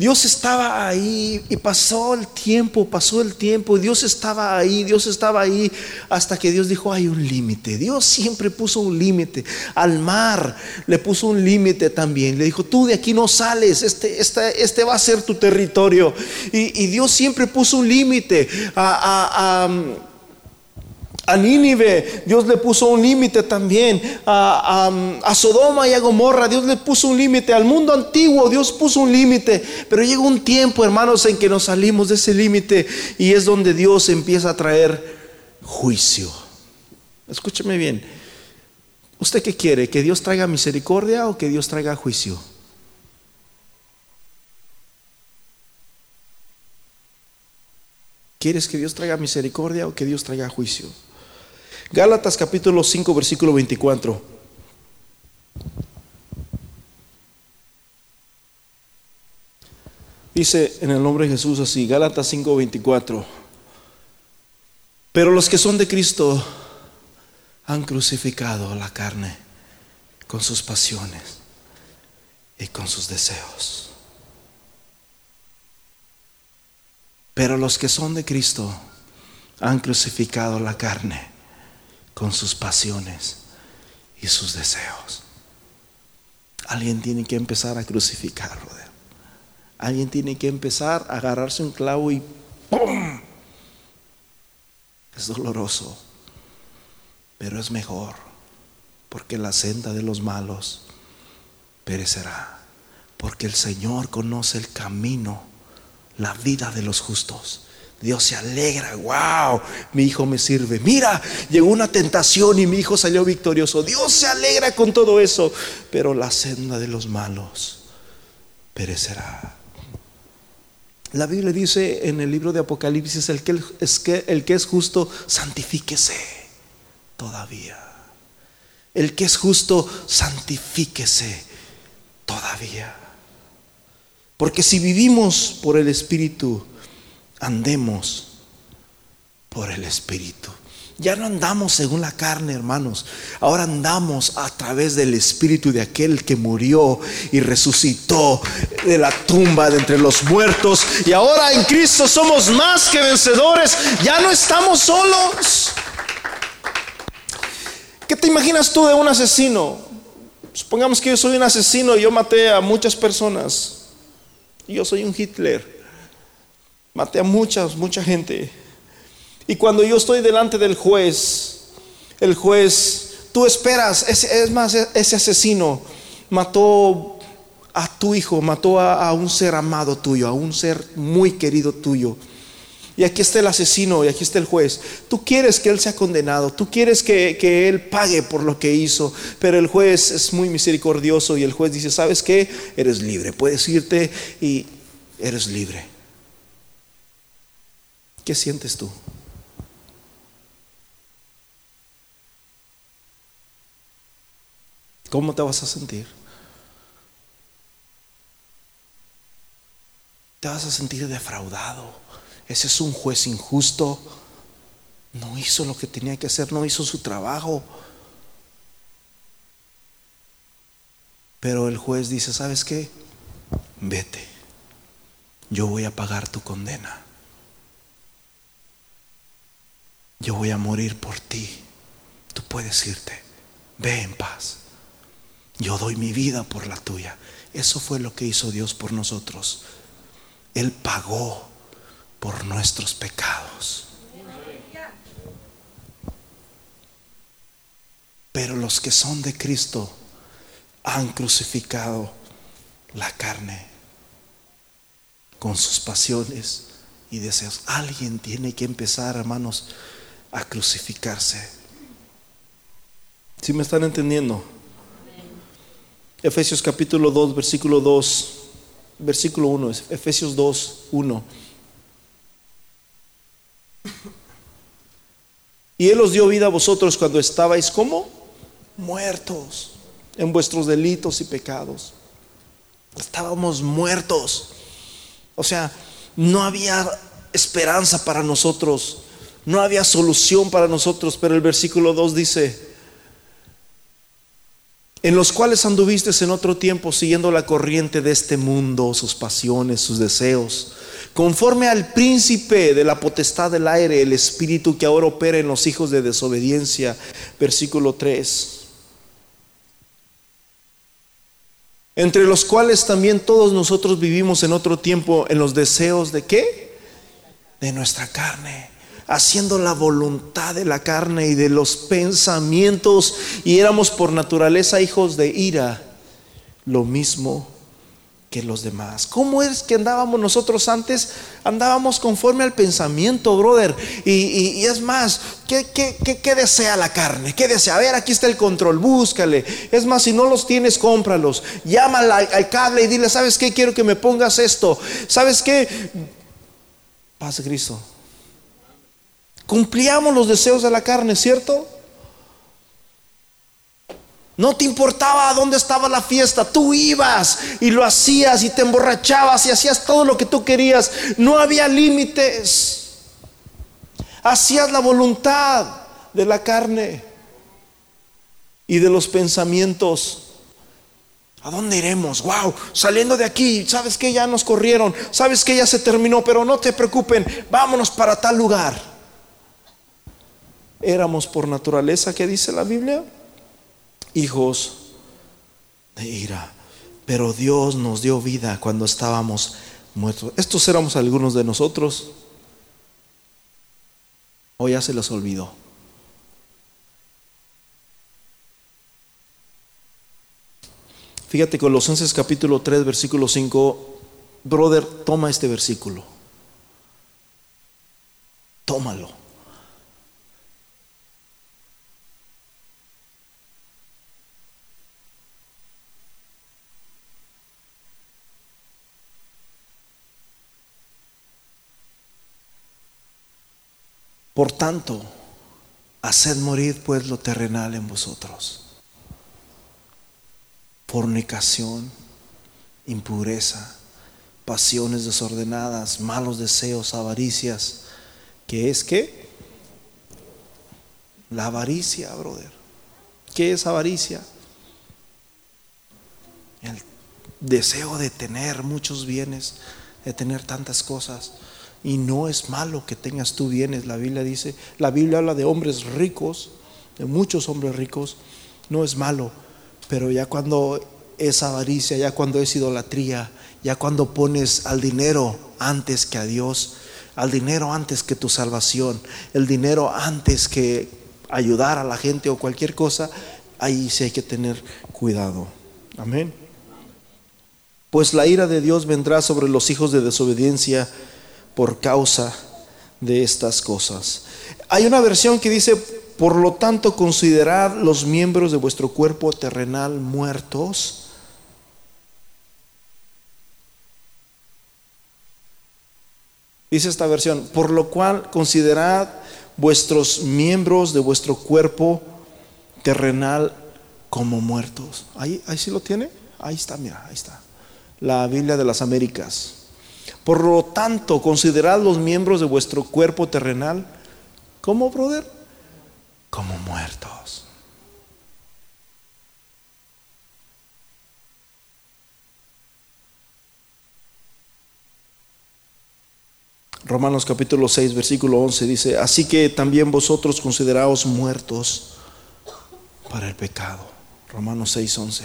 Dios estaba ahí y pasó el tiempo, pasó el tiempo. Dios estaba ahí, Dios estaba ahí hasta que Dios dijo, hay un límite. Dios siempre puso un límite. Al mar le puso un límite también. Le dijo, tú de aquí no sales, este, este, este va a ser tu territorio. Y, Dios siempre puso un límite a, a a Nínive, Dios le puso un límite también. A, a, Sodoma y a Gomorra, Dios le puso un límite. Al mundo antiguo, Dios puso un límite. Pero llega un tiempo, hermanos, en que nos salimos de ese límite y es donde Dios empieza a traer juicio. Escúcheme bien. ¿Usted qué quiere? ¿Que Dios traiga misericordia o que Dios traiga juicio? ¿Quieres que Dios traiga misericordia o que Dios traiga juicio? Gálatas capítulo 5, versículo 24. Dice en el nombre de Jesús así, Gálatas 5, 24. Pero los que son de Cristo han crucificado la carne con sus pasiones y con sus deseos. Pero los que son de Cristo han crucificado la carne con sus pasiones y sus deseos. Alguien tiene que empezar a crucificar, Alguien tiene que empezar a agarrarse un clavo y ¡pum! Es doloroso, pero es mejor, porque la senda de los malos perecerá, porque el Señor conoce el camino, la vida de los justos Dios se alegra, wow, mi hijo me sirve. Mira, llegó una tentación y mi hijo salió victorioso. Dios se alegra con todo eso, pero la senda de los malos perecerá. La Biblia dice en el libro de Apocalipsis, el que es, justo, santifíquese todavía. El que es justo, santifíquese todavía. Porque si vivimos por el Espíritu, andemos por el Espíritu. Ya no andamos según la carne, hermanos. Ahora andamos a través del Espíritu de aquel que murió y resucitó de la tumba de entre los muertos. Y ahora en Cristo somos más que vencedores. Ya no estamos solos. ¿Qué te imaginas tú de un asesino? Supongamos que yo soy un asesino y yo maté a muchas personas. Yo soy un Hitler. Maté a muchas, mucha gente. Y cuando yo estoy delante del juez, el juez, tú esperas, es, más, ese asesino mató a tu hijo, mató a, un ser amado tuyo, a un ser muy querido tuyo. Y aquí está el asesino y aquí está el juez. Tú quieres que él sea condenado, tú quieres que, que, él pague por lo que hizo, pero el juez es muy misericordioso y el juez dice, ¿sabes qué? Eres libre, puedes irte y eres libre. ¿Qué sientes tú? ¿Cómo te vas a sentir? Te vas a sentir defraudado. Ese es un juez injusto. No hizo lo que tenía que hacer, no hizo su trabajo. Pero el juez dice, ¿sabes qué? Vete. Yo voy a pagar tu condena yo voy a morir por ti. Tú puedes irte. Ve en paz. yo doy mi vida por la tuya. Eso fue lo que hizo Dios por nosotros. Él pagó por nuestros pecados. Pero los que son de Cristo han crucificado la carne con sus pasiones y deseos. Alguien tiene que empezar, hermanos, a crucificarse. ¿Sí me están entendiendo? Efesios capítulo 2, versículo 2, versículo 1, Efesios 2, 1. Y Él os dio vida a vosotros cuando estabais como muertos en vuestros delitos y pecados. Estábamos muertos. O sea, no había esperanza para nosotros, no había solución para nosotros, pero el versículo 2 dice, en los cuales anduviste en otro tiempo siguiendo la corriente de este mundo, sus pasiones, sus deseos, conforme al príncipe de la potestad del aire, el espíritu que ahora opera en los hijos de desobediencia, versículo 3. Entre los cuales también todos nosotros vivimos en otro tiempo en los deseos de qué? De nuestra carne haciendo la voluntad de la carne y de los pensamientos, y éramos por naturaleza hijos de ira, lo mismo que los demás. ¿Cómo es que andábamos nosotros antes? Andábamos conforme al pensamiento, brother. Y, es más, ¿qué, qué, desea la carne? ¿Qué desea? A ver, aquí está el control, búscale. Es más, si no los tienes, cómpralos. Llama al, al cable y dile, ¿sabes qué? Quiero que me pongas esto. ¿Sabes qué? Paz Cristo. Cumplíamos los deseos de la carne, ¿cierto? No te importaba dónde estaba la fiesta, tú ibas y lo hacías y te emborrachabas y hacías todo lo que tú querías. No había límites. Hacías la voluntad de la carne y de los pensamientos. ¿A dónde iremos? Wow, saliendo de aquí, sabes que ya nos corrieron, sabes que ya se terminó, pero no te preocupen, vámonos para tal lugar éramos por naturaleza, ¿qué dice la Biblia? Hijos de ira. Pero Dios nos dio vida cuando estábamos muertos. Estos éramos algunos de nosotros. O ya se los olvidó. Fíjate Colosenses capítulo 3, versículo 5. Brother, toma este versículo. Tómalo. Por tanto, haced morir pues lo terrenal en vosotros. Fornicación, impureza, pasiones desordenadas, malos deseos, avaricias. ¿Qué es qué? La avaricia, brother. ¿Qué es avaricia? El deseo de tener muchos bienes, de tener tantas cosas. Y no es malo que tengas tú bienes, la Biblia dice. La Biblia habla de hombres ricos, de muchos hombres ricos. No es malo, pero ya cuando es avaricia, ya cuando es idolatría, ya cuando pones al dinero antes que a Dios, al dinero antes que tu salvación, el dinero antes que ayudar a la gente o cualquier cosa, ahí sí hay que tener cuidado. Amén. Pues la ira de Dios vendrá sobre los hijos de desobediencia por causa de estas cosas. Hay una versión que dice, por lo tanto, considerad los miembros de vuestro cuerpo terrenal muertos. Dice esta versión, por lo cual considerad vuestros miembros de vuestro cuerpo terrenal como muertos. Ahí, ahí sí lo tiene. Ahí está, mira, ahí está. La Biblia de las Américas. Por lo tanto, considerad los miembros de vuestro cuerpo terrenal como, brother, como muertos. Romanos capítulo 6, versículo 11 dice, así que también vosotros consideraos muertos para el pecado. Romanos 6, 11.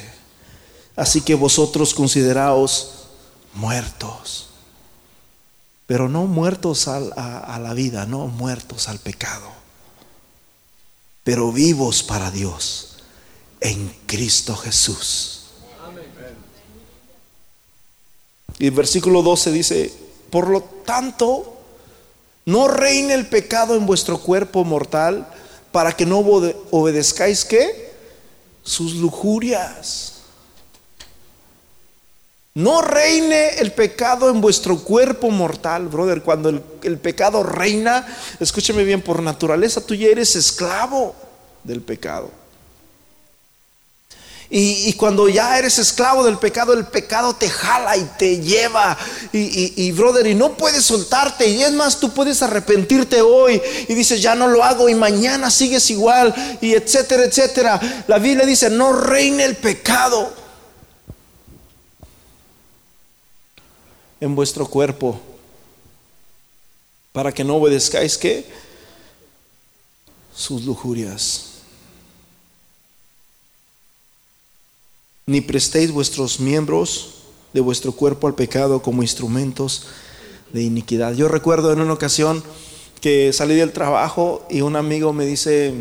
Así que vosotros consideraos muertos. Pero no muertos a, a la vida, no muertos al pecado. Pero vivos para Dios en Cristo Jesús. Y el versículo 12 dice, por lo tanto, no reine el pecado en vuestro cuerpo mortal para que no obedezcáis qué? Sus lujurias. No reine el pecado en vuestro cuerpo mortal, brother. Cuando el, pecado reina, escúcheme bien, por naturaleza tú ya eres esclavo del pecado. Y, cuando ya eres esclavo del pecado, el pecado te jala y te lleva. Y, brother, y no puedes soltarte. Y es más, tú puedes arrepentirte hoy y dices, ya no lo hago y mañana sigues igual. Y etcétera, etcétera. La Biblia dice, no reine el pecado en vuestro cuerpo. Para que no obedezcáis que sus lujurias. ni prestéis vuestros miembros de vuestro cuerpo al pecado como instrumentos de iniquidad. Yo recuerdo en una ocasión que salí del trabajo y un amigo me dice,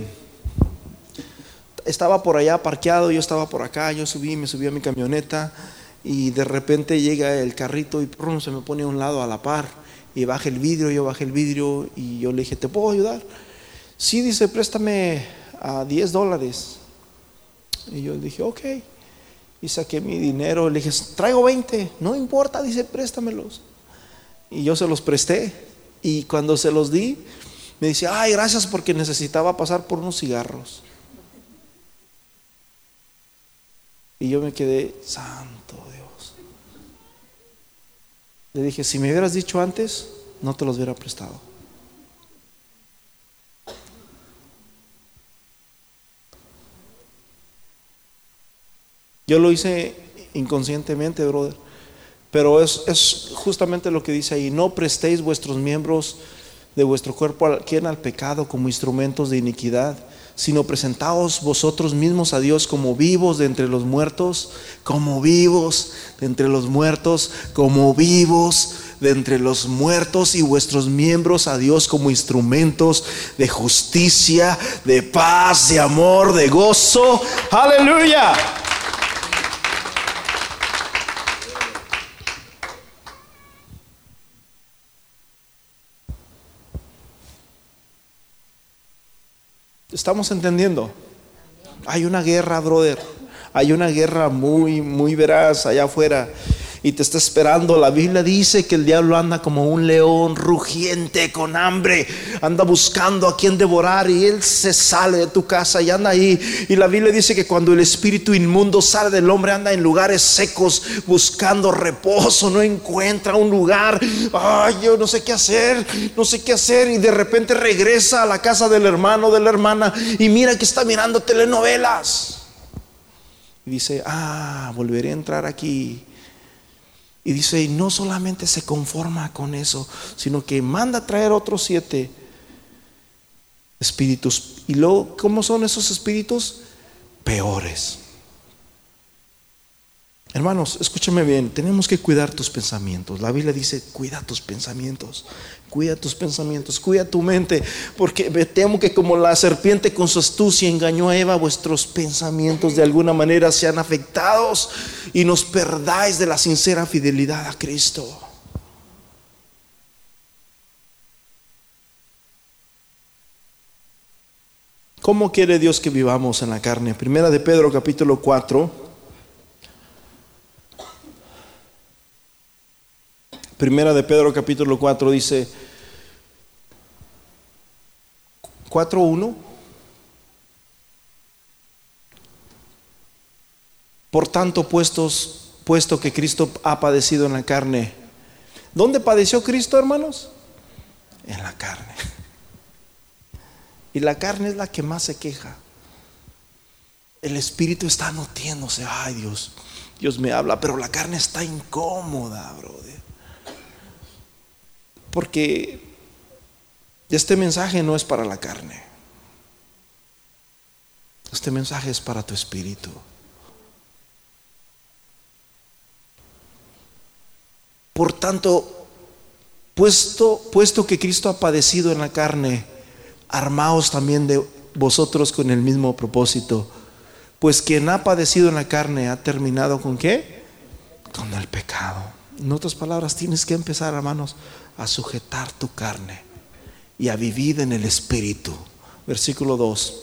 estaba por allá parqueado, yo estaba por acá, yo subí, me subí a mi camioneta y de repente llega el carrito y se me pone a un lado a la par y baja el vidrio, yo bajé el vidrio y yo le dije, ¿te puedo ayudar? Sí, dice, préstame a 10 dólares. Y yo le dije, ok y saqué mi dinero. Le dije, traigo 20, no importa, dice, préstamelos. Y yo se los presté. Y cuando se los di, me dice, ay, gracias porque necesitaba pasar por unos cigarros. Y yo me quedé, santo. Le dije, si me hubieras dicho antes, no te los hubiera prestado. Yo lo hice inconscientemente, brother. Pero es, es, justamente lo que dice ahí, no prestéis vuestros miembros de vuestro cuerpo quien al pecado como instrumentos de iniquidad, sino presentaos vosotros mismos a Dios como vivos de entre los muertos, como vivos de entre los muertos, como vivos de entre los muertos y vuestros miembros a Dios como instrumentos de justicia, de paz, de amor, de gozo. Aleluya. ¿Estamos entendiendo? Hay una guerra, brother. Hay una guerra muy, muy veraz allá afuera y te está esperando. La Biblia dice que el diablo anda como un león rugiente con hambre, anda buscando a quien devorar y él se sale de tu casa y anda ahí. Y la Biblia dice que cuando el espíritu inmundo sale del hombre anda en lugares secos buscando reposo, no encuentra un lugar. Ay, yo no sé qué hacer, no sé qué hacer y de repente regresa a la casa del hermano, de la hermana y mira que está mirando telenovelas. Y dice, ah, volveré a entrar aquí y dice, y no solamente se conforma con eso, sino que manda a traer otros siete espíritus. Y luego, ¿cómo son esos espíritus? Peores. Hermanos, escúchame bien, tenemos que cuidar tus pensamientos. La Biblia dice, cuida tus pensamientos, cuida tus pensamientos, cuida tu mente, porque me temo que como la serpiente con su astucia engañó a Eva, vuestros pensamientos de alguna manera sean afectados y nos perdáis de la sincera fidelidad a Cristo. ¿Cómo quiere Dios que vivamos en la carne? Primera de Pedro capítulo 4 Primera de Pedro capítulo 4 dice 4.1. Por tanto, puestos, puesto que Cristo ha padecido en la carne, ¿dónde padeció Cristo, hermanos? En la carne. Y la carne es la que más se queja. El espíritu está notiéndose, ay Dios, Dios me habla, pero la carne está incómoda, brother porque este mensaje no es para la carne. Este mensaje es para tu espíritu. Por tanto, puesto, puesto que Cristo ha padecido en la carne, armaos también de vosotros con el mismo propósito. Pues quien ha padecido en la carne ha terminado con qué? Con el pecado. En otras palabras, tienes que empezar, hermanos, a sujetar tu carne y a vivir en el Espíritu. Versículo 2.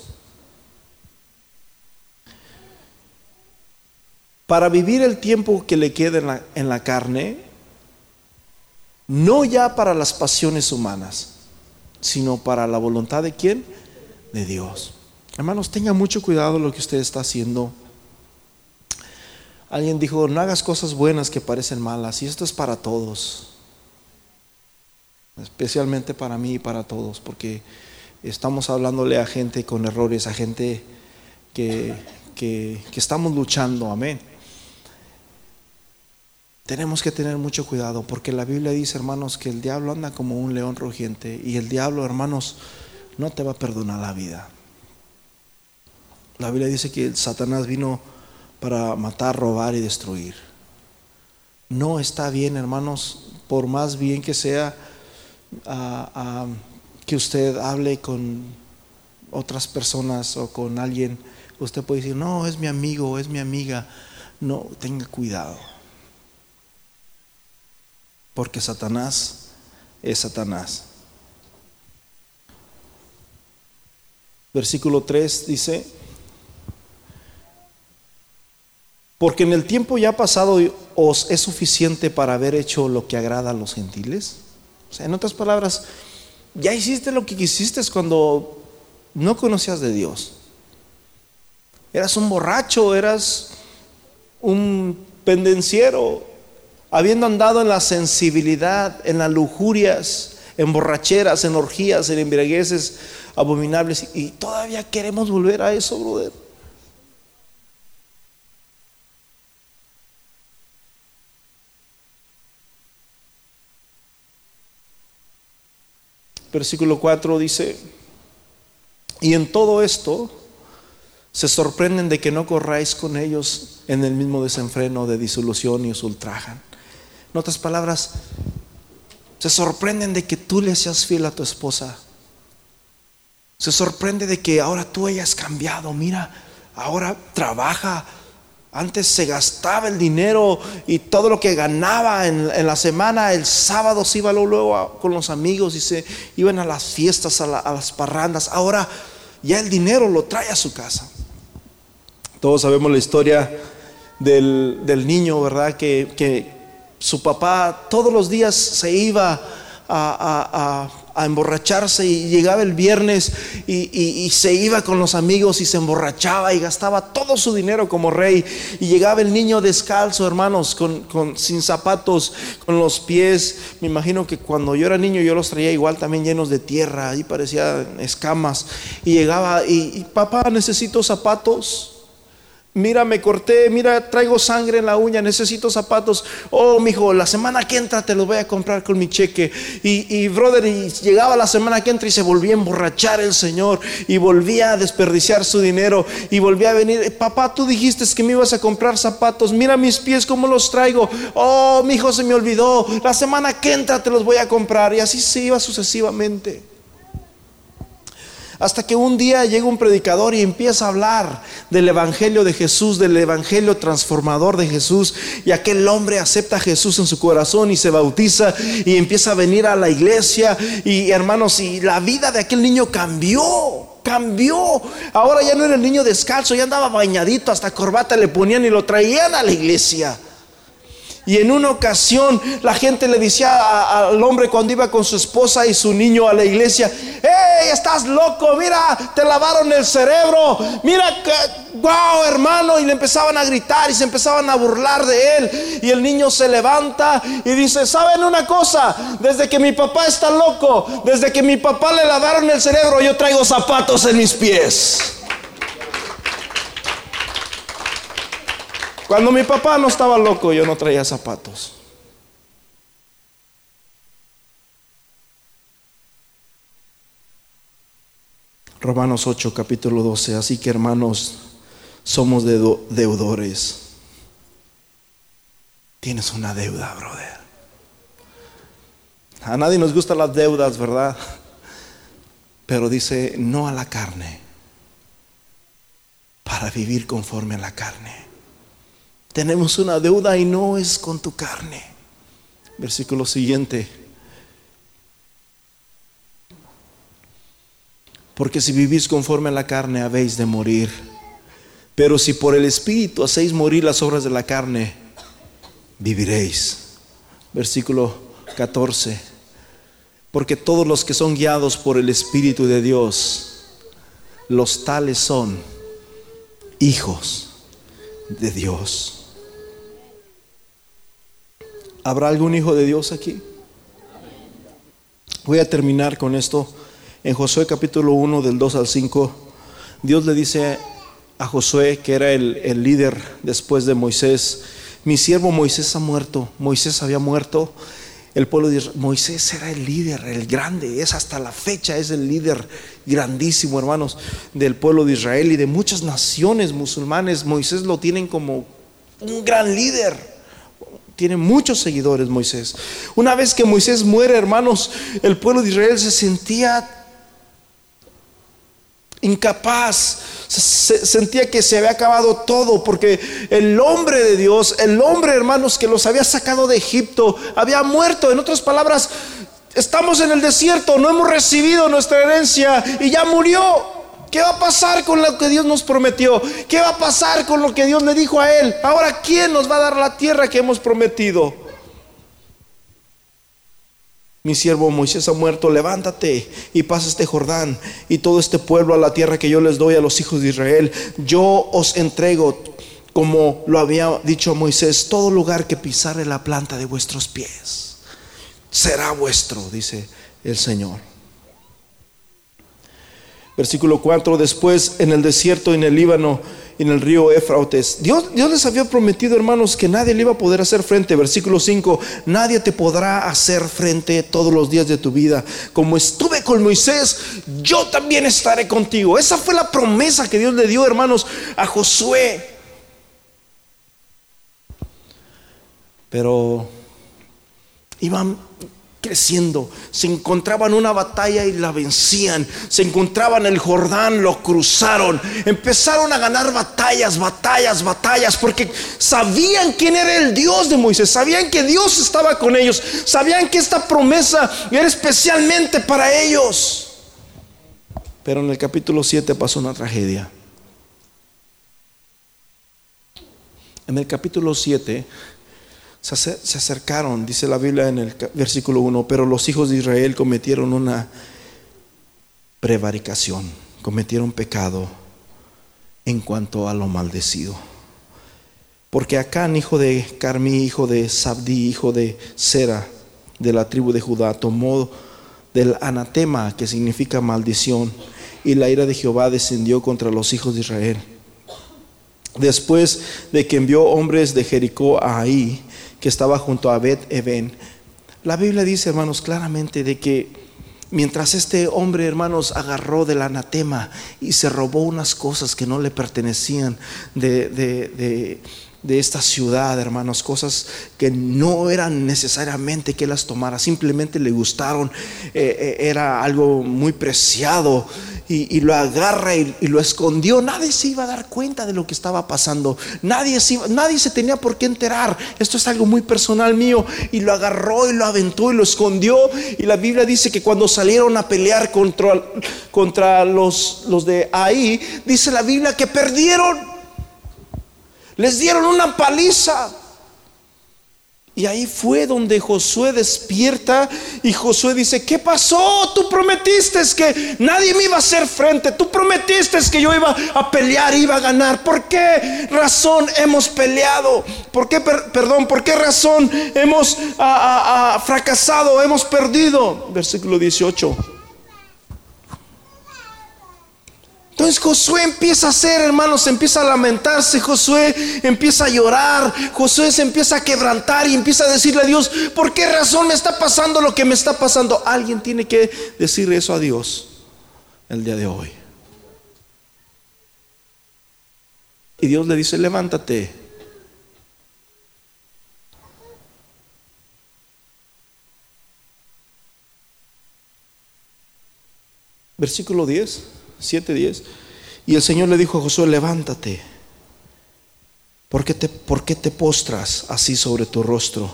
Para vivir el tiempo que le queda en la, carne, no ya para las pasiones humanas, sino para la voluntad de quién? De Dios. Hermanos, tenga mucho cuidado lo que usted está haciendo. Alguien dijo, no hagas cosas buenas que parecen malas, y esto es para todos especialmente para mí y para todos, porque estamos hablándole a gente con errores, a gente que, que, estamos luchando, amén. Tenemos que tener mucho cuidado, porque la Biblia dice, hermanos, que el diablo anda como un león rugiente, y el diablo, hermanos, no te va a perdonar la vida. La Biblia dice que Satanás vino para matar, robar y destruir. No está bien, hermanos, por más bien que sea, que usted hable con otras personas o con alguien, usted puede decir, no, es mi amigo, es mi amiga. No, tenga cuidado. Porque Satanás es Satanás. Versículo 3 dice, porque en el tiempo ya pasado os es suficiente para haber hecho lo que agrada a los gentiles. O sea, en otras palabras, ya hiciste lo que quisiste cuando no conocías de Dios. Eras un borracho, eras un pendenciero, habiendo andado en la sensibilidad, en las lujurias, en borracheras, en orgías, en embriagueces abominables. Y todavía queremos volver a eso, brother. Versículo 4 dice, y en todo esto se sorprenden de que no corráis con ellos en el mismo desenfreno de disolución y os ultrajan. En otras palabras, se sorprenden de que tú le seas fiel a tu esposa. Se sorprende de que ahora tú hayas cambiado. Mira, ahora trabaja antes se gastaba el dinero y todo lo que ganaba en, la semana, el sábado se iba luego, con los amigos y se iban a las fiestas, a, las parrandas. Ahora ya el dinero lo trae a su casa. Todos sabemos la historia del, niño, ¿verdad? Que, su papá todos los días se iba a a emborracharse y llegaba el viernes y, se iba con los amigos y se emborrachaba y gastaba todo su dinero como rey y llegaba el niño descalzo, hermanos, con, sin zapatos, con los pies. Me imagino que cuando yo era niño yo los traía igual también llenos de tierra, ahí parecía escamas y llegaba y papá necesito zapatos. Mira, me corté, mira, traigo sangre en la uña, necesito zapatos. Oh, mijo, la semana que entra te los voy a comprar con mi cheque. Y, brother, y llegaba la semana que entra y se volvía a emborrachar el Señor y volvía a desperdiciar su dinero y volvía a venir. Papá, tú dijiste que me ibas a comprar zapatos. Mira mis pies, cómo los traigo. Oh, mi hijo se me olvidó. La semana que entra te los voy a comprar. Y así se iba sucesivamente. Hasta que un día llega un predicador y empieza a hablar del Evangelio de Jesús, del Evangelio transformador de Jesús. Y aquel hombre acepta a Jesús en su corazón y se bautiza y empieza a venir a la iglesia. Y hermanos, y la vida de aquel niño cambió cambió. Ahora ya no era el niño descalzo, ya andaba bañadito, hasta corbata le ponían y lo traían a la iglesia. Y en una ocasión la gente le decía al hombre cuando iba con su esposa y su niño a la iglesia, ¡Hey, estás loco! Mira, te lavaron el cerebro. Mira, que, wow, hermano. Y le empezaban a gritar y se empezaban a burlar de él. Y el niño se levanta y dice, ¿saben una cosa? Desde que mi papá está loco, desde que mi papá le lavaron el cerebro, yo traigo zapatos en mis pies. Cuando mi papá no estaba loco, yo no traía zapatos. Romanos 8, capítulo 12. Así que hermanos, somos deudores. Tienes una deuda, brother. A nadie nos gustan las deudas, ¿verdad? Pero dice, no a la carne, para vivir conforme a la carne. Tenemos una deuda y no es con tu carne. Versículo siguiente. Porque si vivís conforme a la carne, habéis de morir. Pero si por el Espíritu hacéis morir las obras de la carne, viviréis. Versículo 14 porque todos los que son guiados por el Espíritu de Dios, los tales son hijos de Dios. ¿Habrá algún hijo de Dios aquí? Voy a terminar con esto. En Josué capítulo 1 del 2 al 5, Dios le dice a Josué, que era el, el líder después de Moisés, mi siervo Moisés ha muerto, Moisés había muerto el pueblo de Israel. Moisés era el líder, el grande, es hasta la fecha, es el líder grandísimo, hermanos, del pueblo de Israel y de muchas naciones musulmanes. Moisés lo tienen como un gran líder. Tiene muchos seguidores Moisés. Una vez que Moisés muere, hermanos, el pueblo de Israel se sentía incapaz, sentía que se había acabado todo, porque el hombre de Dios, el hombre hermanos que los había sacado de Egipto, había muerto. En otras palabras, estamos en el desierto, no hemos recibido nuestra herencia y ya murió. ¿Qué va a pasar con lo que Dios nos prometió? ¿Qué va a pasar con lo que Dios le dijo a él? Ahora, ¿quién nos va a dar la tierra que hemos prometido? Mi siervo Moisés ha muerto, levántate y pasa este Jordán y todo este pueblo a la tierra que yo les doy a los hijos de Israel. Yo os entrego, como lo había dicho Moisés, todo lugar que pisare la planta de vuestros pies. Será vuestro, dice el Señor. Versículo 4, después en el desierto en el Líbano en el río Éfrates. Dios, Dios les había prometido, hermanos, que nadie le iba a poder hacer frente. Versículo 5, nadie te podrá hacer frente todos los días de tu vida. Como estuve con Moisés, yo también estaré contigo. Esa fue la promesa que Dios le dio, hermanos, a Josué. Pero iban creciendo. Se encontraban una batalla y la vencían. Se encontraban el Jordán, lo cruzaron. Empezaron a ganar batallas, batallas, batallas, porque sabían quién era el Dios de Moisés. Sabían que Dios estaba con ellos. Sabían que esta promesa era especialmente para ellos. Pero en el capítulo 7 pasó una tragedia. En el capítulo 7 se acercaron, dice la Biblia en el versículo 1, pero los hijos de Israel cometieron una prevaricación, cometieron pecado en cuanto a lo maldecido. Porque Acán, hijo de Carmi, hijo de Sabdi, hijo de Sera, de la tribu de Judá, tomó del anatema, que significa maldición, y la ira de Jehová descendió contra los hijos de Israel. Después de que envió hombres de Jericó a ahí, que estaba junto a Bet Eben. La Biblia dice, hermanos, claramente de que mientras este hombre, hermanos, agarró del anatema y se robó unas cosas que no le pertenecían de, de de esta ciudad, hermanos, cosas que no eran necesariamente que las tomara, simplemente le gustaron, eh, eh, era algo muy preciado y, lo agarra y, lo escondió. Nadie se iba a dar cuenta de lo que estaba pasando, nadie se, nadie se tenía por qué enterar. Esto es algo muy personal mío y lo agarró y lo aventó y lo escondió. Y la Biblia dice que cuando salieron a pelear contra, contra los, los de ahí, dice la Biblia que perdieron. Les dieron una paliza. Y ahí fue donde Josué despierta y Josué dice, ¿qué pasó? Tú prometiste que nadie me iba a hacer frente, tú prometiste que yo iba a pelear, iba a ganar. ¿Por qué razón hemos peleado? ¿Por qué, perdón, por qué razón hemos fracasado, hemos perdido? Versículo 18. Entonces Josué empieza a hacer, hermanos, empieza a lamentarse, Josué empieza a llorar, Josué se empieza a quebrantar y empieza a decirle a Dios, ¿por qué razón me está pasando lo que me está pasando? Alguien tiene que decir eso a Dios el día de hoy. Y Dios le dice, levántate. Versículo 10. 7, 10. Y el Señor le dijo a Josué, levántate. ¿Por qué te, por qué te postras así sobre tu rostro?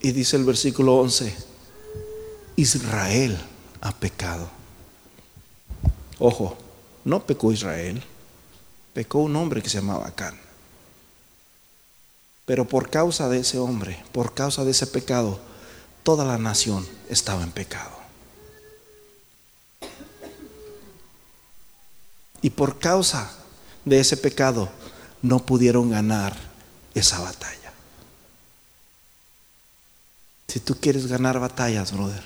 Y dice el versículo 11, Israel ha pecado. Ojo, no pecó Israel, pecó un hombre que se llamaba Acán. Pero por causa de ese hombre, por causa de ese pecado, toda la nación estaba en pecado. Y por causa de ese pecado, no pudieron ganar esa batalla. Si tú quieres ganar batallas, brother,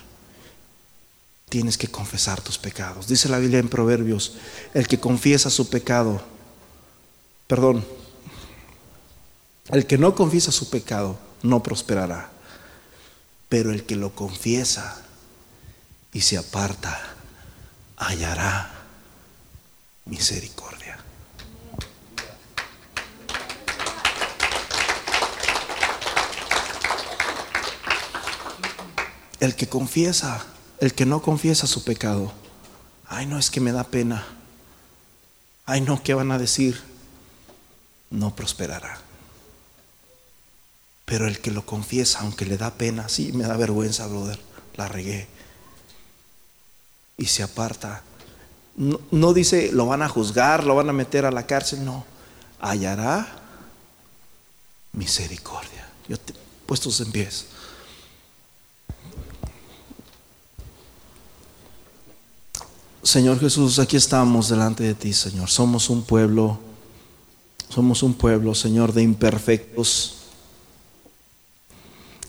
tienes que confesar tus pecados. Dice la Biblia en Proverbios, el que confiesa su pecado, perdón, el que no confiesa su pecado no prosperará, pero el que lo confiesa y se aparta hallará misericordia. El que confiesa, el que no confiesa su pecado, ay no es que me da pena, ay no, ¿qué van a decir? No prosperará. Pero el que lo confiesa, aunque le da pena, sí, me da vergüenza, brother, la regué. Y se aparta. No, dice, lo van a juzgar, lo van a meter a la cárcel, no. Hallará misericordia. Yo te, puestos en pies. Señor Jesús, aquí estamos delante de ti, Señor. Somos un pueblo, somos un pueblo, Señor, de imperfectos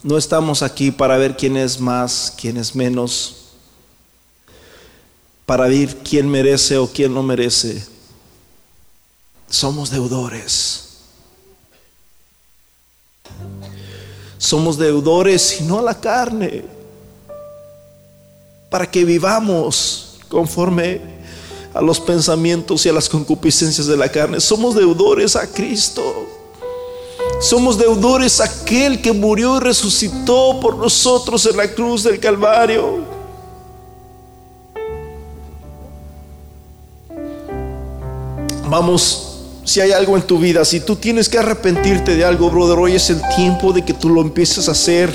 no estamos aquí para ver quién es más, quién es menos, para ver quién merece o quién no merece. Somos deudores. Somos deudores y no a la carne, para que vivamos conforme a los pensamientos y a las concupiscencias de la carne. Somos deudores a Cristo. Somos deudores a aquel que murió y resucitó por nosotros en la cruz del Calvario. Vamos, si hay algo en tu vida, si tú tienes que arrepentirte de algo, brother, hoy es el tiempo de que tú lo empieces a hacer.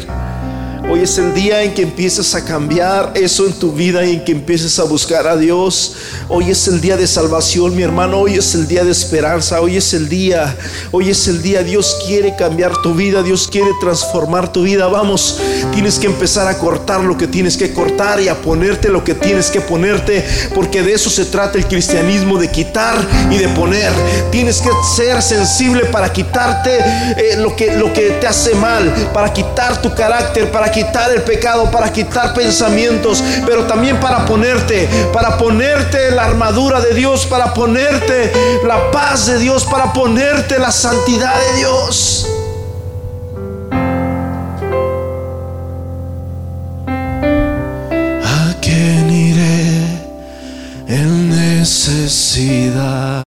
Hoy es el día en que empieces a cambiar eso en tu vida y en que empieces a buscar a Dios. Hoy es el día de salvación, mi hermano. Hoy es el día de esperanza. Hoy es el día. Hoy es el día. Dios quiere cambiar tu vida. Dios quiere transformar tu vida. Vamos, tienes que empezar a cortar lo que tienes que cortar y a ponerte lo que tienes que ponerte. Porque de eso se trata el cristianismo, de quitar y de poner. Tienes que ser sensible para quitarte eh, lo, que, lo que te hace mal, para quitar tu carácter, para quitar el pecado, para quitar pensamientos, pero también para ponerte, para ponerte la armadura de Dios, para ponerte la paz de Dios, para ponerte la santidad de Dios. ¿A quién iré en necesidad?